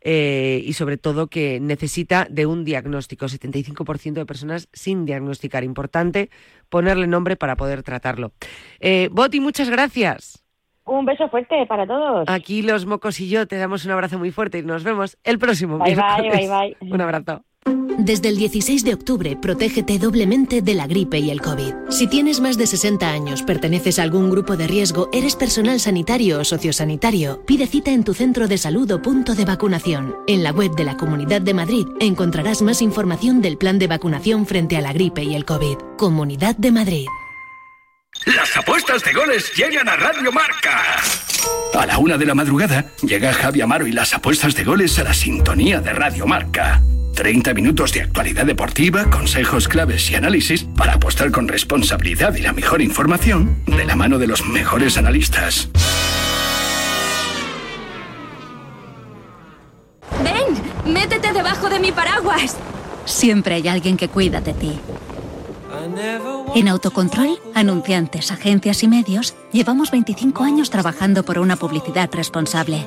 eh, y sobre todo que necesita de un diagnóstico. 75% de personas sin diagnosticar. Importante ponerle nombre para poder tratarlo. Eh, Boti, muchas gracias. Un beso fuerte para todos. Aquí los mocos y yo te damos un abrazo muy fuerte y nos vemos el próximo bye, Bye, bye, bye. Un abrazo. Desde el 16 de octubre, protégete doblemente de la gripe y el COVID. Si tienes más de 60 años, perteneces a algún grupo de riesgo, eres personal sanitario o sociosanitario, pide cita en tu centro de salud o punto de vacunación. En la web de la Comunidad de Madrid encontrarás más información del plan de vacunación frente a la gripe y el COVID. Comunidad de Madrid. Las apuestas de goles llegan a Radio Marca. A la una de la madrugada llega Javi Amaro y las apuestas de goles a la sintonía de Radio Marca. 30 minutos de actualidad deportiva, consejos claves y análisis para apostar con responsabilidad y la mejor información de la mano de los mejores analistas. ¡Ven! ¡Métete debajo de mi paraguas! Siempre hay alguien que cuida de ti. En Autocontrol, anunciantes, agencias y medios, llevamos 25 años trabajando por una publicidad responsable.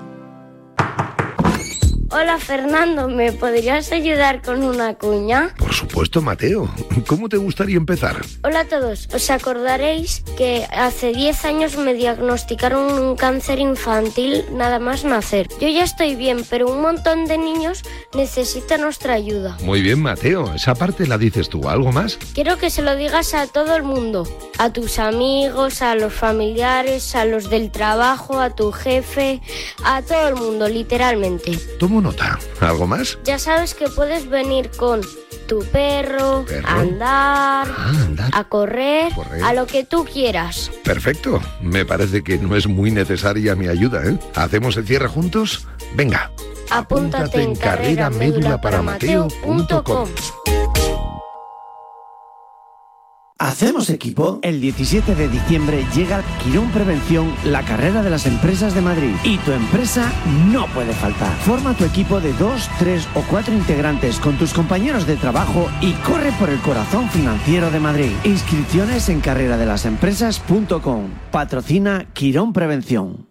Hola Fernando, ¿me podrías ayudar con una cuña? Por supuesto, Mateo. ¿Cómo te gustaría empezar? Hola a todos. Os acordaréis que hace 10 años me diagnosticaron un cáncer infantil nada más nacer. Yo ya estoy bien, pero un montón de niños necesitan nuestra ayuda. Muy bien, Mateo. Esa parte la dices tú. ¿Algo más? Quiero que se lo digas a todo el mundo. A tus amigos, a los familiares, a los del trabajo, a tu jefe, a todo el mundo, literalmente. Tomo nota. ¿Algo más? Ya sabes que puedes venir con tu perro, a andar, ah, a correr, a lo que tú quieras. Perfecto. Me parece que no es muy necesaria mi ayuda, ¿eh? ¿Hacemos el cierre juntos? Venga. Apúntate, en carrera médula para mateo.com. ¿Hacemos equipo? El 17 de diciembre llega Quirón Prevención, la carrera de las empresas de Madrid. Y tu empresa no puede faltar. Forma tu equipo de dos, tres o cuatro integrantes con tus compañeros de trabajo y corre por el corazón financiero de Madrid. Inscripciones en carreradelasempresas.com. Patrocina Quirón Prevención.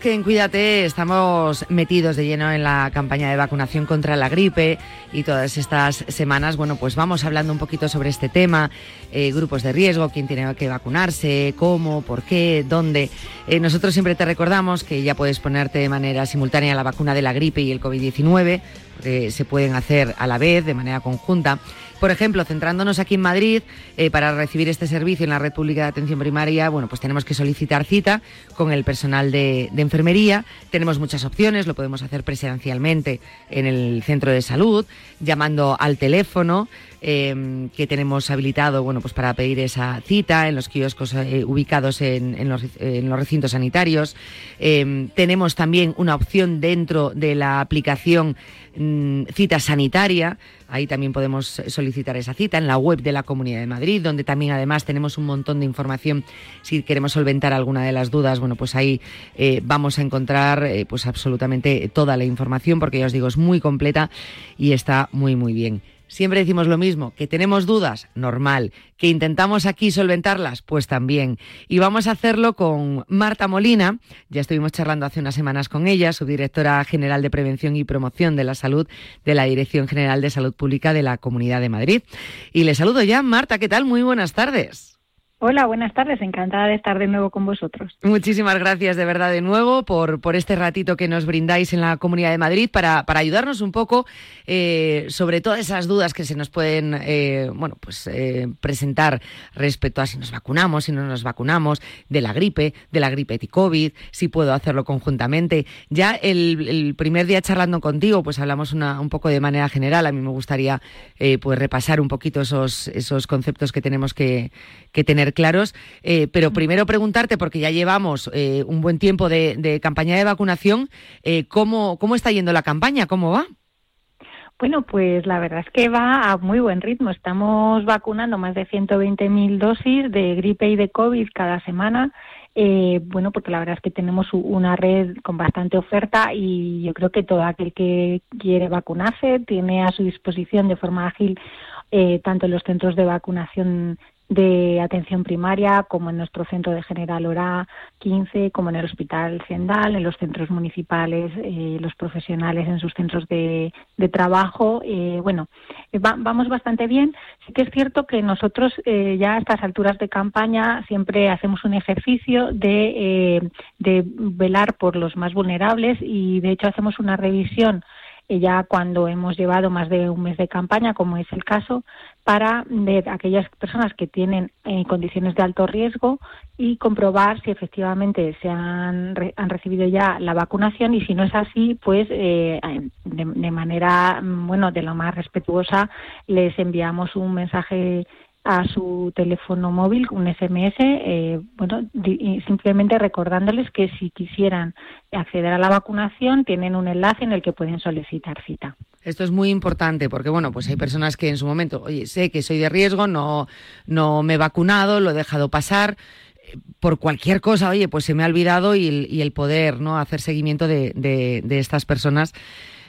Que en Cuídate estamos metidos de lleno en la campaña de vacunación contra la gripe y todas estas semanas, bueno, pues vamos hablando un poquito sobre este tema, eh, grupos de riesgo, quién tiene que vacunarse, cómo, por qué, dónde. Eh, nosotros siempre te recordamos que ya puedes ponerte de manera simultánea la vacuna de la gripe y el COVID-19, se pueden hacer a la vez, de manera conjunta. Por ejemplo, centrándonos aquí en Madrid, eh, para recibir este servicio en la Red Pública de Atención Primaria, bueno, pues tenemos que solicitar cita con el personal de, enfermería. Tenemos muchas opciones, lo podemos hacer presencialmente en el centro de salud, llamando al teléfono em, que tenemos habilitado bueno, pues para pedir esa cita en los kioscos eh, ubicados en, los, recintos sanitarios. Em, tenemos también una opción dentro de la aplicación mm, cita sanitaria. Ahí también podemos solicitar esa cita en la web de la Comunidad de Madrid, donde también además tenemos un montón de información. Si queremos solventar alguna de las dudas, bueno, pues ahí eh, vamos a encontrar eh, pues absolutamente toda la información, porque ya os digo, es muy completa y está muy, muy bien. Siempre decimos lo mismo, que tenemos dudas, normal, que intentamos aquí solventarlas, pues también. Y vamos a hacerlo con Marta Molina, ya estuvimos charlando hace unas semanas con ella, subdirectora general de Prevención y Promoción de la Salud de la Dirección General de Salud Pública de la Comunidad de Madrid. Y le saludo ya, Marta, ¿qué tal? Muy buenas tardes. Hola, buenas tardes. Encantada de estar de nuevo con vosotros. Muchísimas gracias de verdad de nuevo por, por este ratito que nos brindáis en la Comunidad de Madrid para, para ayudarnos un poco eh, sobre todas esas dudas que se nos pueden eh, bueno, pues, eh, presentar respecto a si nos vacunamos, si no nos vacunamos, de la gripe, de la gripe y COVID, si puedo hacerlo conjuntamente. Ya el, primer día charlando contigo, pues hablamos una, un poco de manera general. A mí me gustaría pues repasar un poquito esos, esos conceptos que tenemos que, que tener claros. Eh, pero primero preguntarte, porque ya llevamos eh, un buen tiempo de, campaña de vacunación, eh, ¿cómo, ¿cómo está yendo la campaña? ¿Cómo va? Bueno, pues la verdad es que va a muy buen ritmo. Estamos vacunando más de 120.000 dosis de gripe y de COVID cada semana. bueno, porque la verdad es que tenemos una red con bastante oferta y yo creo que todo aquel que quiere vacunarse tiene a su disposición de forma ágil tanto en los centros de vacunación de atención primaria, como en nuestro centro de General Hora 15, como en el Hospital Sendal, en los centros municipales, eh, los profesionales en sus centros de, trabajo. Eh, bueno, eh, vamos bastante bien. Sí que es cierto que nosotros ya a estas alturas de campaña siempre hacemos un ejercicio de, de velar por los más vulnerables y de hecho hacemos una revisión ya cuando hemos llevado más de un mes de campaña, como es el caso, para ver aquellas personas que tienen eh, condiciones de alto riesgo y comprobar si efectivamente se han, han recibido ya la vacunación y si no es así, pues eh, de, manera, mm, bueno, de lo más respetuosa les enviamos un mensaje a su teléfono móvil un SMS, eh, bueno, simplemente recordándoles que si quisieran acceder a la vacunación tienen un enlace en el que pueden solicitar cita. Esto es muy importante porque, bueno, pues hay personas que en su momento, oye, sé que soy de riesgo, no, no me he vacunado, lo he dejado pasar eh, por cualquier cosa, oye, pues se me ha olvidado y el, poder ¿no? hacer seguimiento de, de estas personas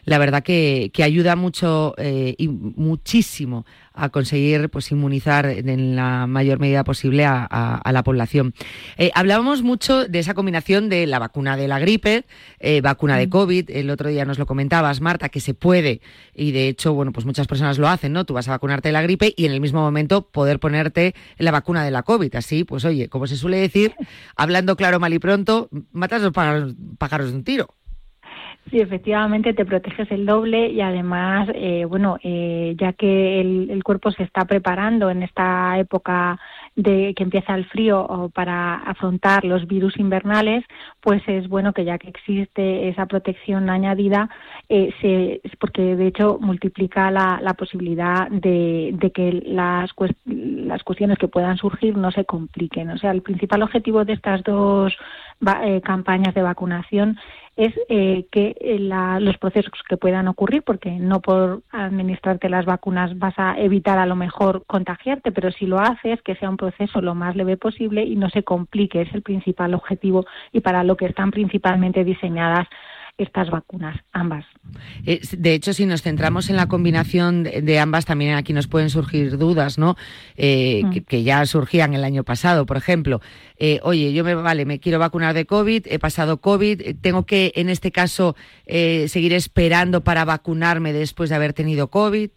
la verdad que, ayuda mucho eh, y muchísimo a conseguir pues inmunizar en la mayor medida posible a, la población. Eh, hablábamos mucho de esa combinación de la vacuna de la gripe, eh, vacuna de mm. COVID. El otro día nos lo comentabas, Marta, que se puede y de hecho, bueno, pues muchas personas lo hacen, ¿no? Tú vas a vacunarte de la gripe y en el mismo momento poder ponerte la vacuna de la COVID. Así, pues oye, como se suele decir, hablando claro, mal y pronto, matas los pájaros de un tiro. Sí, efectivamente te proteges el doble y además, eh, bueno, eh, ya que el, cuerpo se está preparando en esta época de que empieza el frío para afrontar los virus invernales, pues es bueno que ya que existe esa protección añadida, eh, se, porque de hecho multiplica la, la posibilidad de, de que las, las cuestiones que puedan surgir no se compliquen. O sea, el principal objetivo de estas dos eh, campañas de vacunación es eh, que eh, los procesos que puedan ocurrir, porque no por administrarte las vacunas vas a evitar a lo mejor contagiarte, pero si lo haces, que sea un proceso lo más leve posible y no se complique, es el principal objetivo y para lo que están principalmente diseñadas estas vacunas, ambas. Eh, de hecho, si nos centramos en la combinación de, ambas, también aquí nos pueden surgir dudas, ¿no? Eh, mm. que, ya surgían el año pasado, por ejemplo. Eh, oye, yo me vale, me quiero vacunar de COVID, he pasado COVID, tengo que, en este caso, seguir esperando para vacunarme después de haber tenido COVID.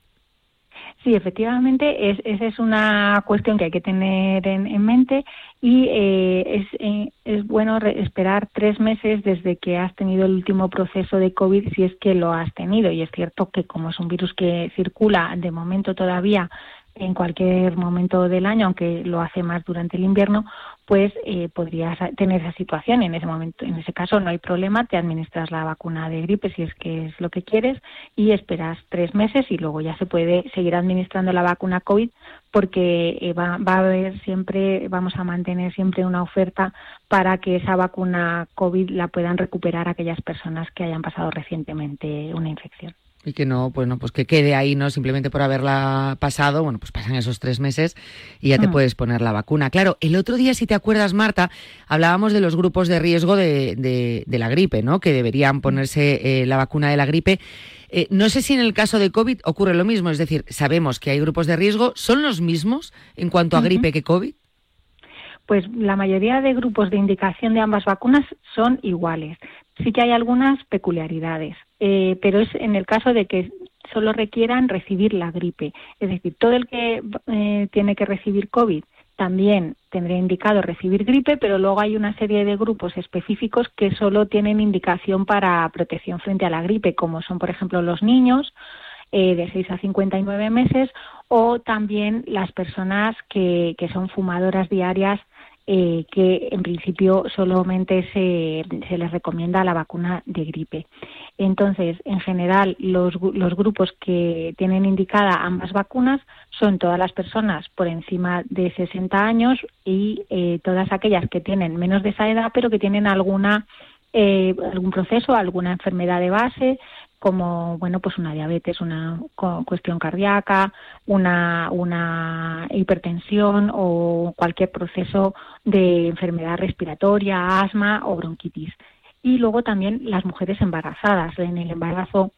Sí, efectivamente, es, esa es una cuestión que hay que tener en, mente y eh, es, eh, es bueno esperar tres meses desde que has tenido el último proceso de COVID, si es que lo has tenido. Y es cierto que como es un virus que circula de momento todavía en cualquier momento del año, aunque lo hace más durante el invierno, pues eh, podrías tener esa situación. En ese momento, en ese caso, no hay problema, te administras la vacuna de gripe si es que es lo que quieres y esperas tres meses y luego ya se puede seguir administrando la vacuna COVID porque eh, va, va, a haber siempre, vamos a mantener siempre una oferta para que esa vacuna COVID la puedan recuperar aquellas personas que hayan pasado recientemente una infección y que no, pues no, pues que quede ahí, ¿no? Simplemente por haberla pasado, bueno, pues pasan esos tres meses y ya te mm. puedes poner la vacuna. Claro, el otro día, si te acuerdas, Marta, hablábamos de los grupos de riesgo de, de, la gripe, ¿no? Que deberían ponerse eh, la vacuna de la gripe. Eh, no sé si en el caso de COVID ocurre lo mismo, es decir, sabemos que hay grupos de riesgo, ¿son los mismos en cuanto a gripe que COVID? Pues la mayoría de grupos de indicación de ambas vacunas son iguales. Sí que hay algunas peculiaridades. Eh, pero es en el caso de que solo requieran recibir la gripe. Es decir, todo el que eh, tiene que recibir COVID también tendría indicado recibir gripe, pero luego hay una serie de grupos específicos que solo tienen indicación para protección frente a la gripe, como son, por ejemplo, los niños eh, de 6 a 59 meses o también las personas que, que son fumadoras diarias eh, que en principio solamente se, se, les recomienda la vacuna de gripe. Entonces, en general, los, los, grupos que tienen indicada ambas vacunas son todas las personas por encima de 60 años y eh, todas aquellas que tienen menos de esa edad, pero que tienen alguna eh, algún proceso, alguna enfermedad de base, como bueno pues una diabetes, una cuestión cardíaca, una, una hipertensión o cualquier proceso de enfermedad respiratoria, asma o bronquitis. Y luego también las mujeres embarazadas. En el embarazo,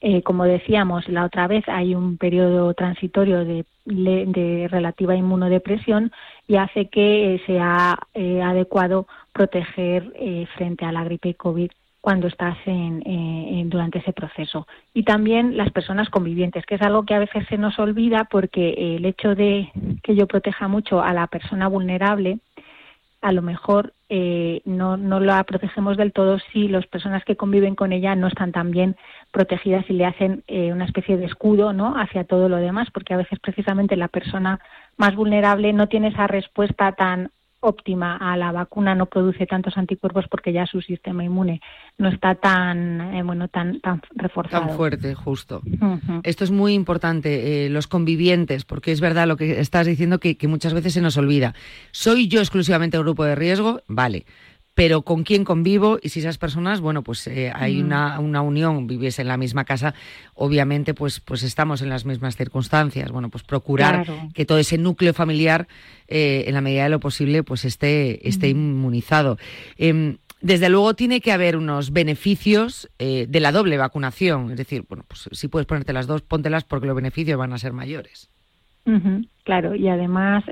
eh, como decíamos la otra vez, hay un periodo transitorio de, de relativa inmunodepresión y hace que sea eh, adecuado proteger eh, frente a la gripe COVID cuando estás en, durante ese proceso. Y también las personas convivientes, que es algo que a veces se nos olvida porque el hecho de que yo proteja mucho a la persona vulnerable, a lo mejor eh, no, no la protegemos del todo si las personas que conviven con ella no están tan bien protegidas y le hacen eh, una especie de escudo ¿no? hacia todo lo demás, porque a veces precisamente la persona más vulnerable no tiene esa respuesta tan óptima a la vacuna no produce tantos anticuerpos porque ya su sistema inmune no está tan eh, bueno tan tan reforzado. Tan fuerte justo. Esto es muy importante eh, los convivientes porque es verdad lo que estás diciendo que, que muchas veces se nos olvida. Soy yo exclusivamente grupo de riesgo vale pero con quién convivo y si esas personas, bueno, pues eh, hay una, una, unión, vives en la misma casa, obviamente pues, pues estamos en las mismas circunstancias. Bueno, pues procurar que todo ese núcleo familiar, eh, en la medida de lo posible, pues esté, esté inmunizado. Em, desde luego tiene que haber unos beneficios eh, de la doble vacunación. Es decir, bueno, pues si puedes ponerte las dos, póntelas porque los beneficios van a ser mayores. claro, y además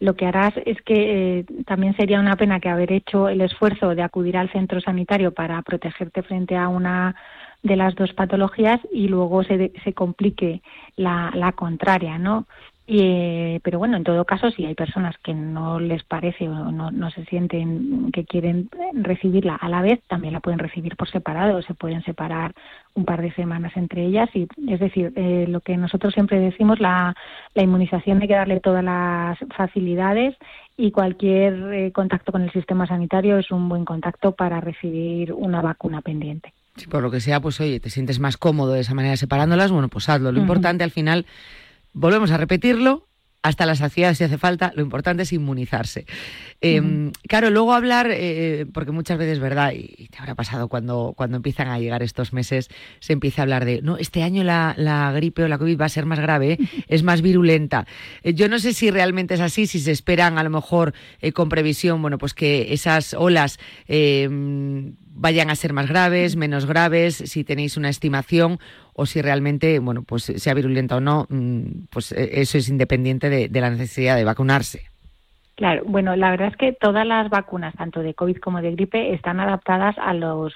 lo que harás es que eh, también sería una pena que haber hecho el esfuerzo de acudir al centro sanitario para protegerte frente a una de las dos patologías y luego se, se complique la, la contraria, ¿no? Eh, pero bueno, en todo caso, si hay personas que no les parece o no, no, se sienten que quieren recibirla a la vez, también la pueden recibir por separado, se pueden separar un par de semanas entre ellas. y Es decir, eh, lo que nosotros siempre decimos, la, la inmunización hay que darle todas las facilidades y cualquier eh, contacto con el sistema sanitario es un buen contacto para recibir una vacuna pendiente. por lo que sea, pues oye, te sientes más cómodo de esa manera separándolas, bueno, pues hazlo. Lo importante al final volvemos a repetirlo, hasta la saciedad si hace falta, lo importante es inmunizarse. Em, claro, luego hablar, eh, porque muchas veces, ¿verdad? Y te habrá pasado cuando, cuando empiezan a llegar estos meses, se empieza a hablar de, no, este año la, gripe o la COVID va a ser más grave, es más virulenta. Eh, yo no sé si realmente es así, si se esperan a lo mejor eh, con previsión, bueno, pues que esas olas em, vayan a ser más graves, menos graves, si tenéis una estimación o si realmente, bueno, pues sea virulenta o no, mm, pues eh, eso es independiente de, la necesidad de vacunarse. Claro, bueno, la verdad es que todas las vacunas, tanto de COVID como de gripe, están adaptadas a los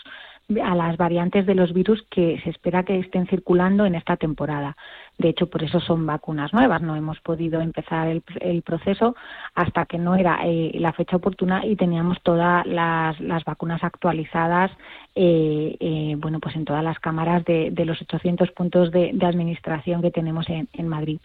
a las variantes de los virus que se espera que estén circulando en esta temporada. De hecho, por eso son vacunas nuevas. No hemos podido empezar el, proceso hasta que no era eh, la fecha oportuna y teníamos todas las, vacunas actualizadas, eh, eh, bueno, pues en todas las cámaras de, los 800 puntos de, administración que tenemos en, Madrid.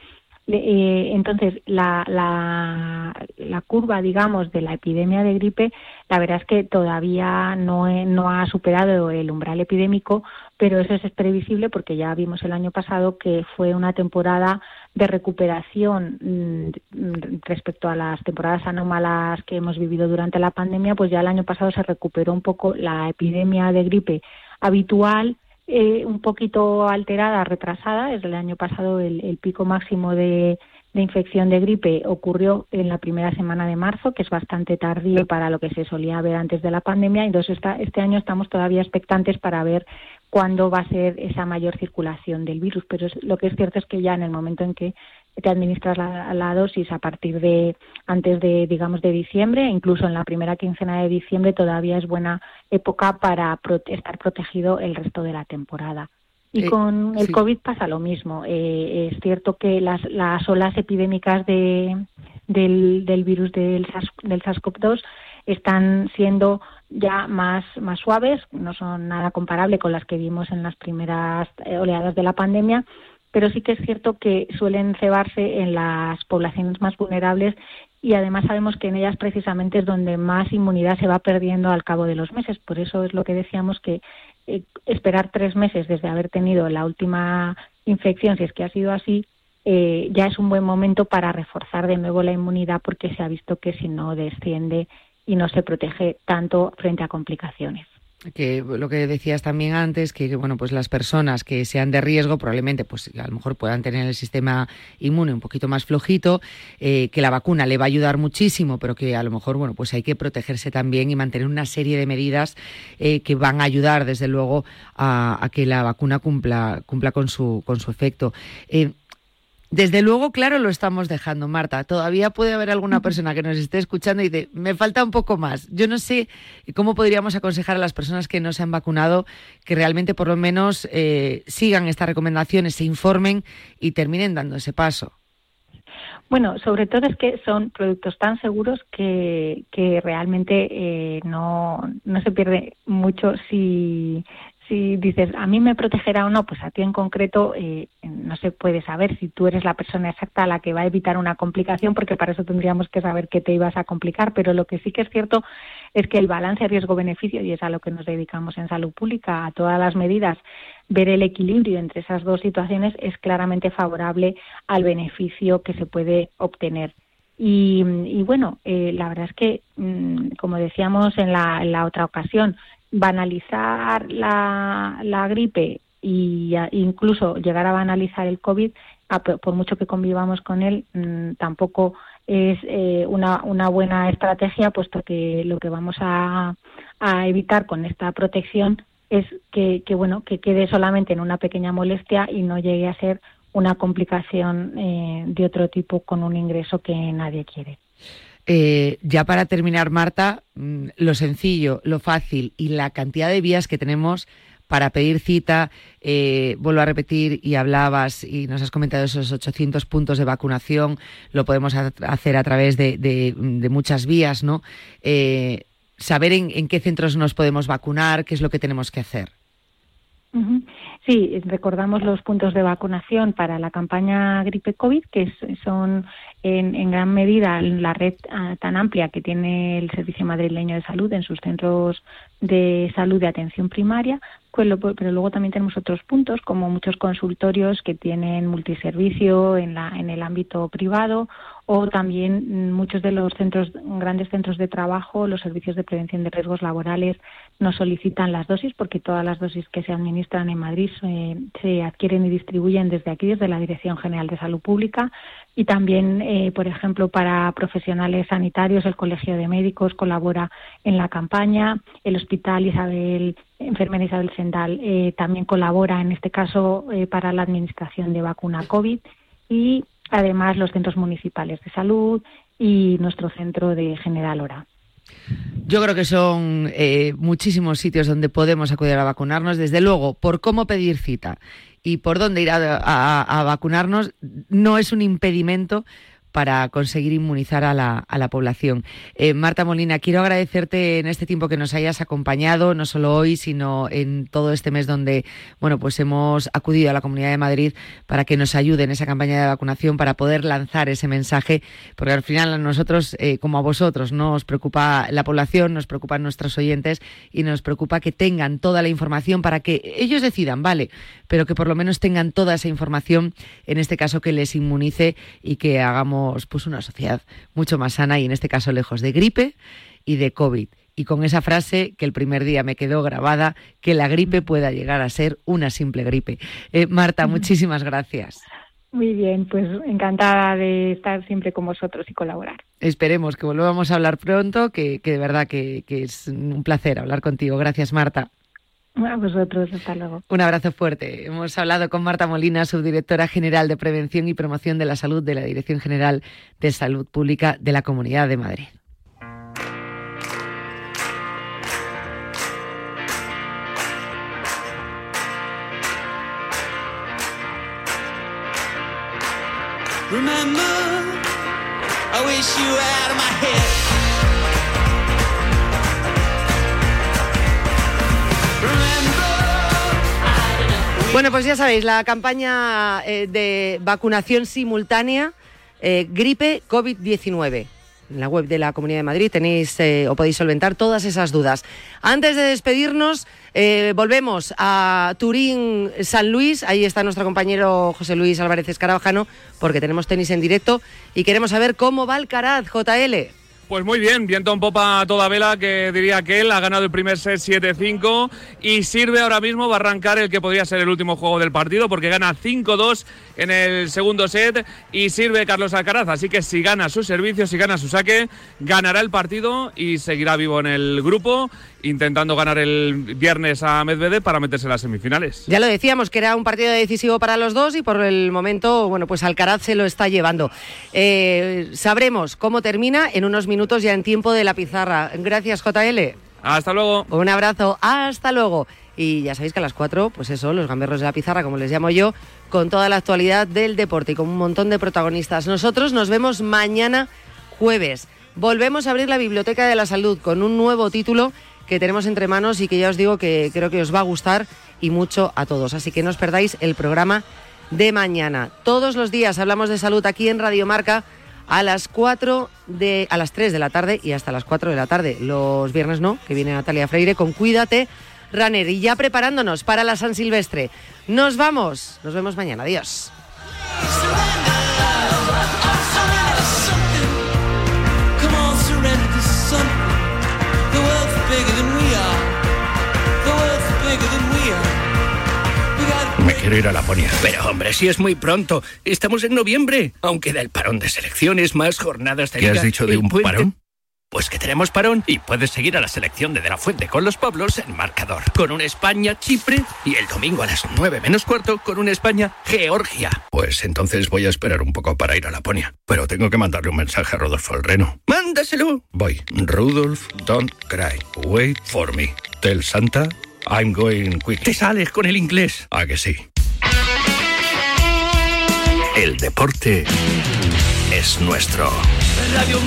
Eh, entonces, la, la, curva, digamos, de la epidemia de gripe, la verdad es que todavía no, no ha superado el umbral epidémico, pero eso es previsible porque ya vimos el año pasado que fue una temporada de recuperación mm, respecto a las temporadas anómalas que hemos vivido durante la pandemia, pues ya el año pasado se recuperó un poco la epidemia de gripe habitual eh, un poquito alterada, retrasada. El año pasado el, pico máximo de, infección de gripe ocurrió en la primera semana de marzo, que es bastante tardío para lo que se solía ver antes de la pandemia. Entonces, este año estamos todavía expectantes para ver cuándo va a ser esa mayor circulación del virus. Pero lo que es cierto es que ya en el momento en que te administras la, dosis a partir de antes de digamos de diciembre incluso en la primera quincena de diciembre todavía es buena época para estar protegido el resto de la temporada y eh, con el COVID pasa lo mismo. Eh, es cierto que las, las olas epidémicas de, del, del virus del, SARS, del SARS-CoV-2 están siendo ya más, más suaves, no son nada comparable con las que vimos en las primeras eh, oleadas de la pandemia, pero sí que es cierto que suelen cebarse en las poblaciones más vulnerables y además sabemos que en ellas precisamente es donde más inmunidad se va perdiendo al cabo de los meses. Por eso es lo que decíamos que eh, esperar tres meses desde haber tenido la última infección, si es que ha sido así, eh, ya es un buen momento para reforzar de nuevo la inmunidad porque se ha visto que si no desciende y no se protege tanto frente a complicaciones que lo que decías también antes, que bueno, pues las personas que sean de riesgo probablemente pues a lo mejor puedan tener el sistema inmune un poquito más flojito, eh, que la vacuna le va a ayudar muchísimo, pero que a lo mejor bueno, pues hay que protegerse también y mantener una serie de medidas eh, que van a ayudar desde luego a, que la vacuna cumpla, cumpla con su, con su efecto. Eh, desde luego, claro, lo estamos dejando, Marta. Todavía puede haber alguna persona que nos esté escuchando y dice, me falta un poco más. Yo no sé cómo podríamos aconsejar a las personas que no se han vacunado que realmente por lo menos eh, sigan estas recomendaciones, se informen y terminen dando ese paso. Bueno, sobre todo es que son productos tan seguros que, que realmente eh, no, no se pierde mucho si, si dices, a mí me protegerá o no, pues a ti en concreto eh, no se puede saber si tú eres la persona exacta a la que va a evitar una complicación, porque para eso tendríamos que saber qué te ibas a complicar. Pero lo que sí que es cierto es que el balance riesgo-beneficio, y es a lo que nos dedicamos en salud pública, a todas las medidas, ver el equilibrio entre esas dos situaciones es claramente favorable al beneficio que se puede obtener. Y, bueno, eh, la verdad es que, mm, como decíamos en la, en la otra ocasión, banalizar la, la gripe y incluso llegar a banalizar el COVID, por mucho que convivamos con él, mm, tampoco es eh, una, una buena estrategia, puesto que lo que vamos a, a evitar con esta protección es que, que, bueno que quede solamente en una pequeña molestia y no llegue a ser una complicación eh, de otro tipo con un ingreso que nadie quiere. Eh, ya para terminar, Marta, mm, lo sencillo, lo fácil y la cantidad de vías que tenemos para pedir cita, eh, vuelvo a repetir, y hablabas y nos has comentado esos 800 puntos de vacunación, lo podemos hacer a través de, muchas vías, ¿no? Eh, saber en, qué centros nos podemos vacunar, qué es lo que tenemos que hacer. Sí, recordamos los puntos de vacunación para la campaña gripe COVID, que son en, gran medida la red ah, tan amplia que tiene el Servicio Madrileño de Salud en sus centros de salud de atención primaria, pues pero luego también tenemos otros puntos, como muchos consultorios que tienen multiservicio en, la, en el ámbito privado o también muchos de los centros, grandes centros de trabajo, los servicios de prevención de riesgos laborales nos solicitan las dosis porque todas las dosis que se administran en Madrid se adquieren y distribuyen desde aquí, desde la Dirección General de Salud Pública. Y también, eh, por ejemplo, para profesionales sanitarios, el Colegio de Médicos colabora en la campaña, el Hospital Isabel, Enfermera Isabel Sendal eh, también colabora en este caso eh, para la administración de vacuna COVID. Y además los centros municipales de salud y nuestro centro de General Hora. Yo creo que son eh, muchísimos sitios donde podemos acudir a vacunarnos. Desde luego, por cómo pedir cita y por dónde ir a, vacunarnos no es un impedimento para conseguir inmunizar a la, a la población. Eh, Marta Molina, quiero agradecerte en este tiempo que nos hayas acompañado, no solo hoy, sino en todo este mes donde, bueno, pues hemos acudido a la Comunidad de Madrid para que nos ayude en esa campaña de vacunación, para poder lanzar ese mensaje, porque al final a nosotros, eh, como a vosotros, nos preocupa la población, nos preocupan nuestros oyentes y nos preocupa que tengan toda la información para que ellos decidan, vale, pero que por lo menos tengan toda esa información, en este caso que les inmunice y que hagamos pues una sociedad mucho más sana y en este caso lejos de gripe y de COVID. Y con esa frase que el primer día me quedó grabada, que la gripe pueda llegar a ser una simple gripe. Eh, Marta, muchísimas gracias. Muy bien, pues encantada de estar siempre con vosotros y colaborar. Esperemos que volvamos a hablar pronto, que, de verdad que es un placer hablar contigo. Gracias, Marta. A vosotros, hasta luego. Un abrazo fuerte. Hemos hablado con Marta Molina, subdirectora general de Prevención y Promoción de la Salud de la Dirección General de Salud Pública de la Comunidad de Madrid. Bueno, pues ya sabéis, la campaña eh, de vacunación simultánea eh, gripe COVID-19. En la web de la Comunidad de Madrid tenéis eh, o podéis solventar todas esas dudas. Antes de despedirnos, volvemos a Turín, San Luis. Ahí está nuestro compañero José Luis Álvarez Escarabajano, porque tenemos tenis en directo y queremos saber cómo va el Caraz, JL. Pues muy bien, viento en popa a toda vela, que diría que él ha ganado el primer set 7-5 y sirve ahora mismo, va a arrancar el que podría ser el último juego del partido porque gana 5-2 en el segundo set y sirve Carlos Alcaraz. Así que si gana su servicio, si gana su saque, ganará el partido y seguirá vivo en el grupo intentando ganar el viernes a Medvedev para meterse en las semifinales. Ya lo decíamos que era un partido decisivo para los dos y por el momento, bueno, pues Alcaraz se lo está llevando. Eh, sabremos cómo termina en unos minutos ya en tiempo de la pizarra. Gracias, JL. Hasta luego. Un abrazo, hasta luego. Y ya sabéis que a las cuatro, pues eso, los gamberros de la pizarra, como les llamo yo, con toda la actualidad del deporte y con un montón de protagonistas. Nosotros nos vemos mañana jueves. Volvemos a abrir la Biblioteca de la Salud con un nuevo título que tenemos entre manos y que ya os digo que creo que os va a gustar y mucho a todos. Así que no os perdáis el programa de mañana. Todos los días hablamos de salud aquí en Radio Marca a las 4 de a las 3 de la tarde y hasta las 4 de la tarde. Los viernes no, que viene Natalia Freire con Cuídate Runner y ya preparándonos para la San Silvestre. Nos vamos. Nos vemos mañana. Adiós. Quiero ir a Laponia. Pero hombre, si es muy pronto. Estamos en noviembre. Aunque da el parón de selecciones, más jornadas de ¿Qué has dicho de un parón? Pues que tenemos parón y puedes seguir a la selección de De La Fuente con los Pablos en marcador. Con un España-Chipre y el domingo a las 9 menos cuarto con un España-Georgia. Pues entonces voy a esperar un poco para ir a Laponia. Pero tengo que mandarle un mensaje a Rodolfo el Reno. ¡Mándaselo! Voy. Rudolf, don't cry. Wait for me. Tell Santa I'm going quick. Te sales con el inglés. ¿A que sí? El deporte es nuestro. Radio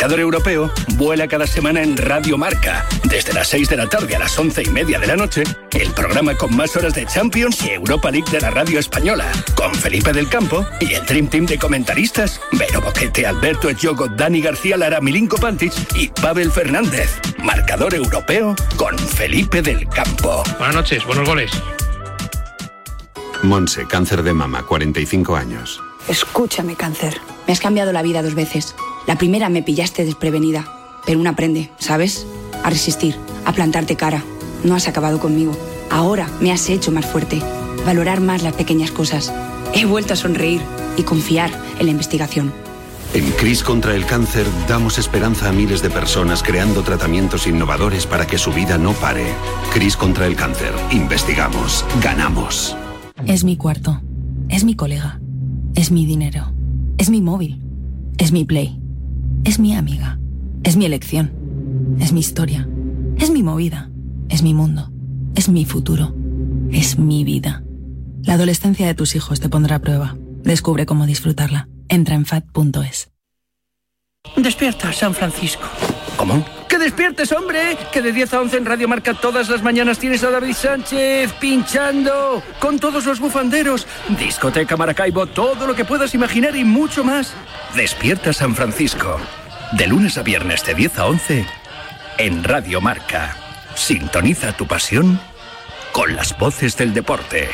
Marcador Europeo vuela cada semana en Radio Marca. Desde las 6 de la tarde a las 11 y media de la noche, el programa con más horas de Champions y Europa League de la radio española. Con Felipe del Campo y el Dream Team de comentaristas: Vero Boquete, Alberto Echogo, Dani García Lara, Milinko Pantic y Pavel Fernández. Marcador Europeo con Felipe del Campo. Buenas noches, buenos goles. Monse, cáncer de mama, 45 años. Escúchame, cáncer. Me has cambiado la vida dos veces. La primera me pillaste desprevenida, pero uno aprende, ¿sabes? A resistir, a plantarte cara. No has acabado conmigo. Ahora me has hecho más fuerte, valorar más las pequeñas cosas. He vuelto a sonreír y confiar en la investigación. En CRIS contra el cáncer damos esperanza a miles de personas creando tratamientos innovadores para que su vida no pare. CRIS contra el cáncer. Investigamos. Ganamos. Es mi cuarto. Es mi colega. Es mi dinero. Es mi móvil. Es mi play. Es mi amiga. Es mi elección. es mi historia, es mi movida, es mi mundo, es mi futuro, es mi vida. La adolescencia de tus hijos te pondrá a prueba. Descubre cómo disfrutarla. Entra en fat.es. Despierta, San Francisco. ¿Cómo? ¡Que despiertes, hombre! Que de 10 a 11 en Radio Marca todas las mañanas tienes a David Sánchez pinchando con todos los bufanderos. Discoteca Maracaibo, todo lo que puedas imaginar y mucho más. Despierta San Francisco. De lunes a viernes de 10 a 11 en Radio Marca. Sintoniza tu pasión con las voces del deporte.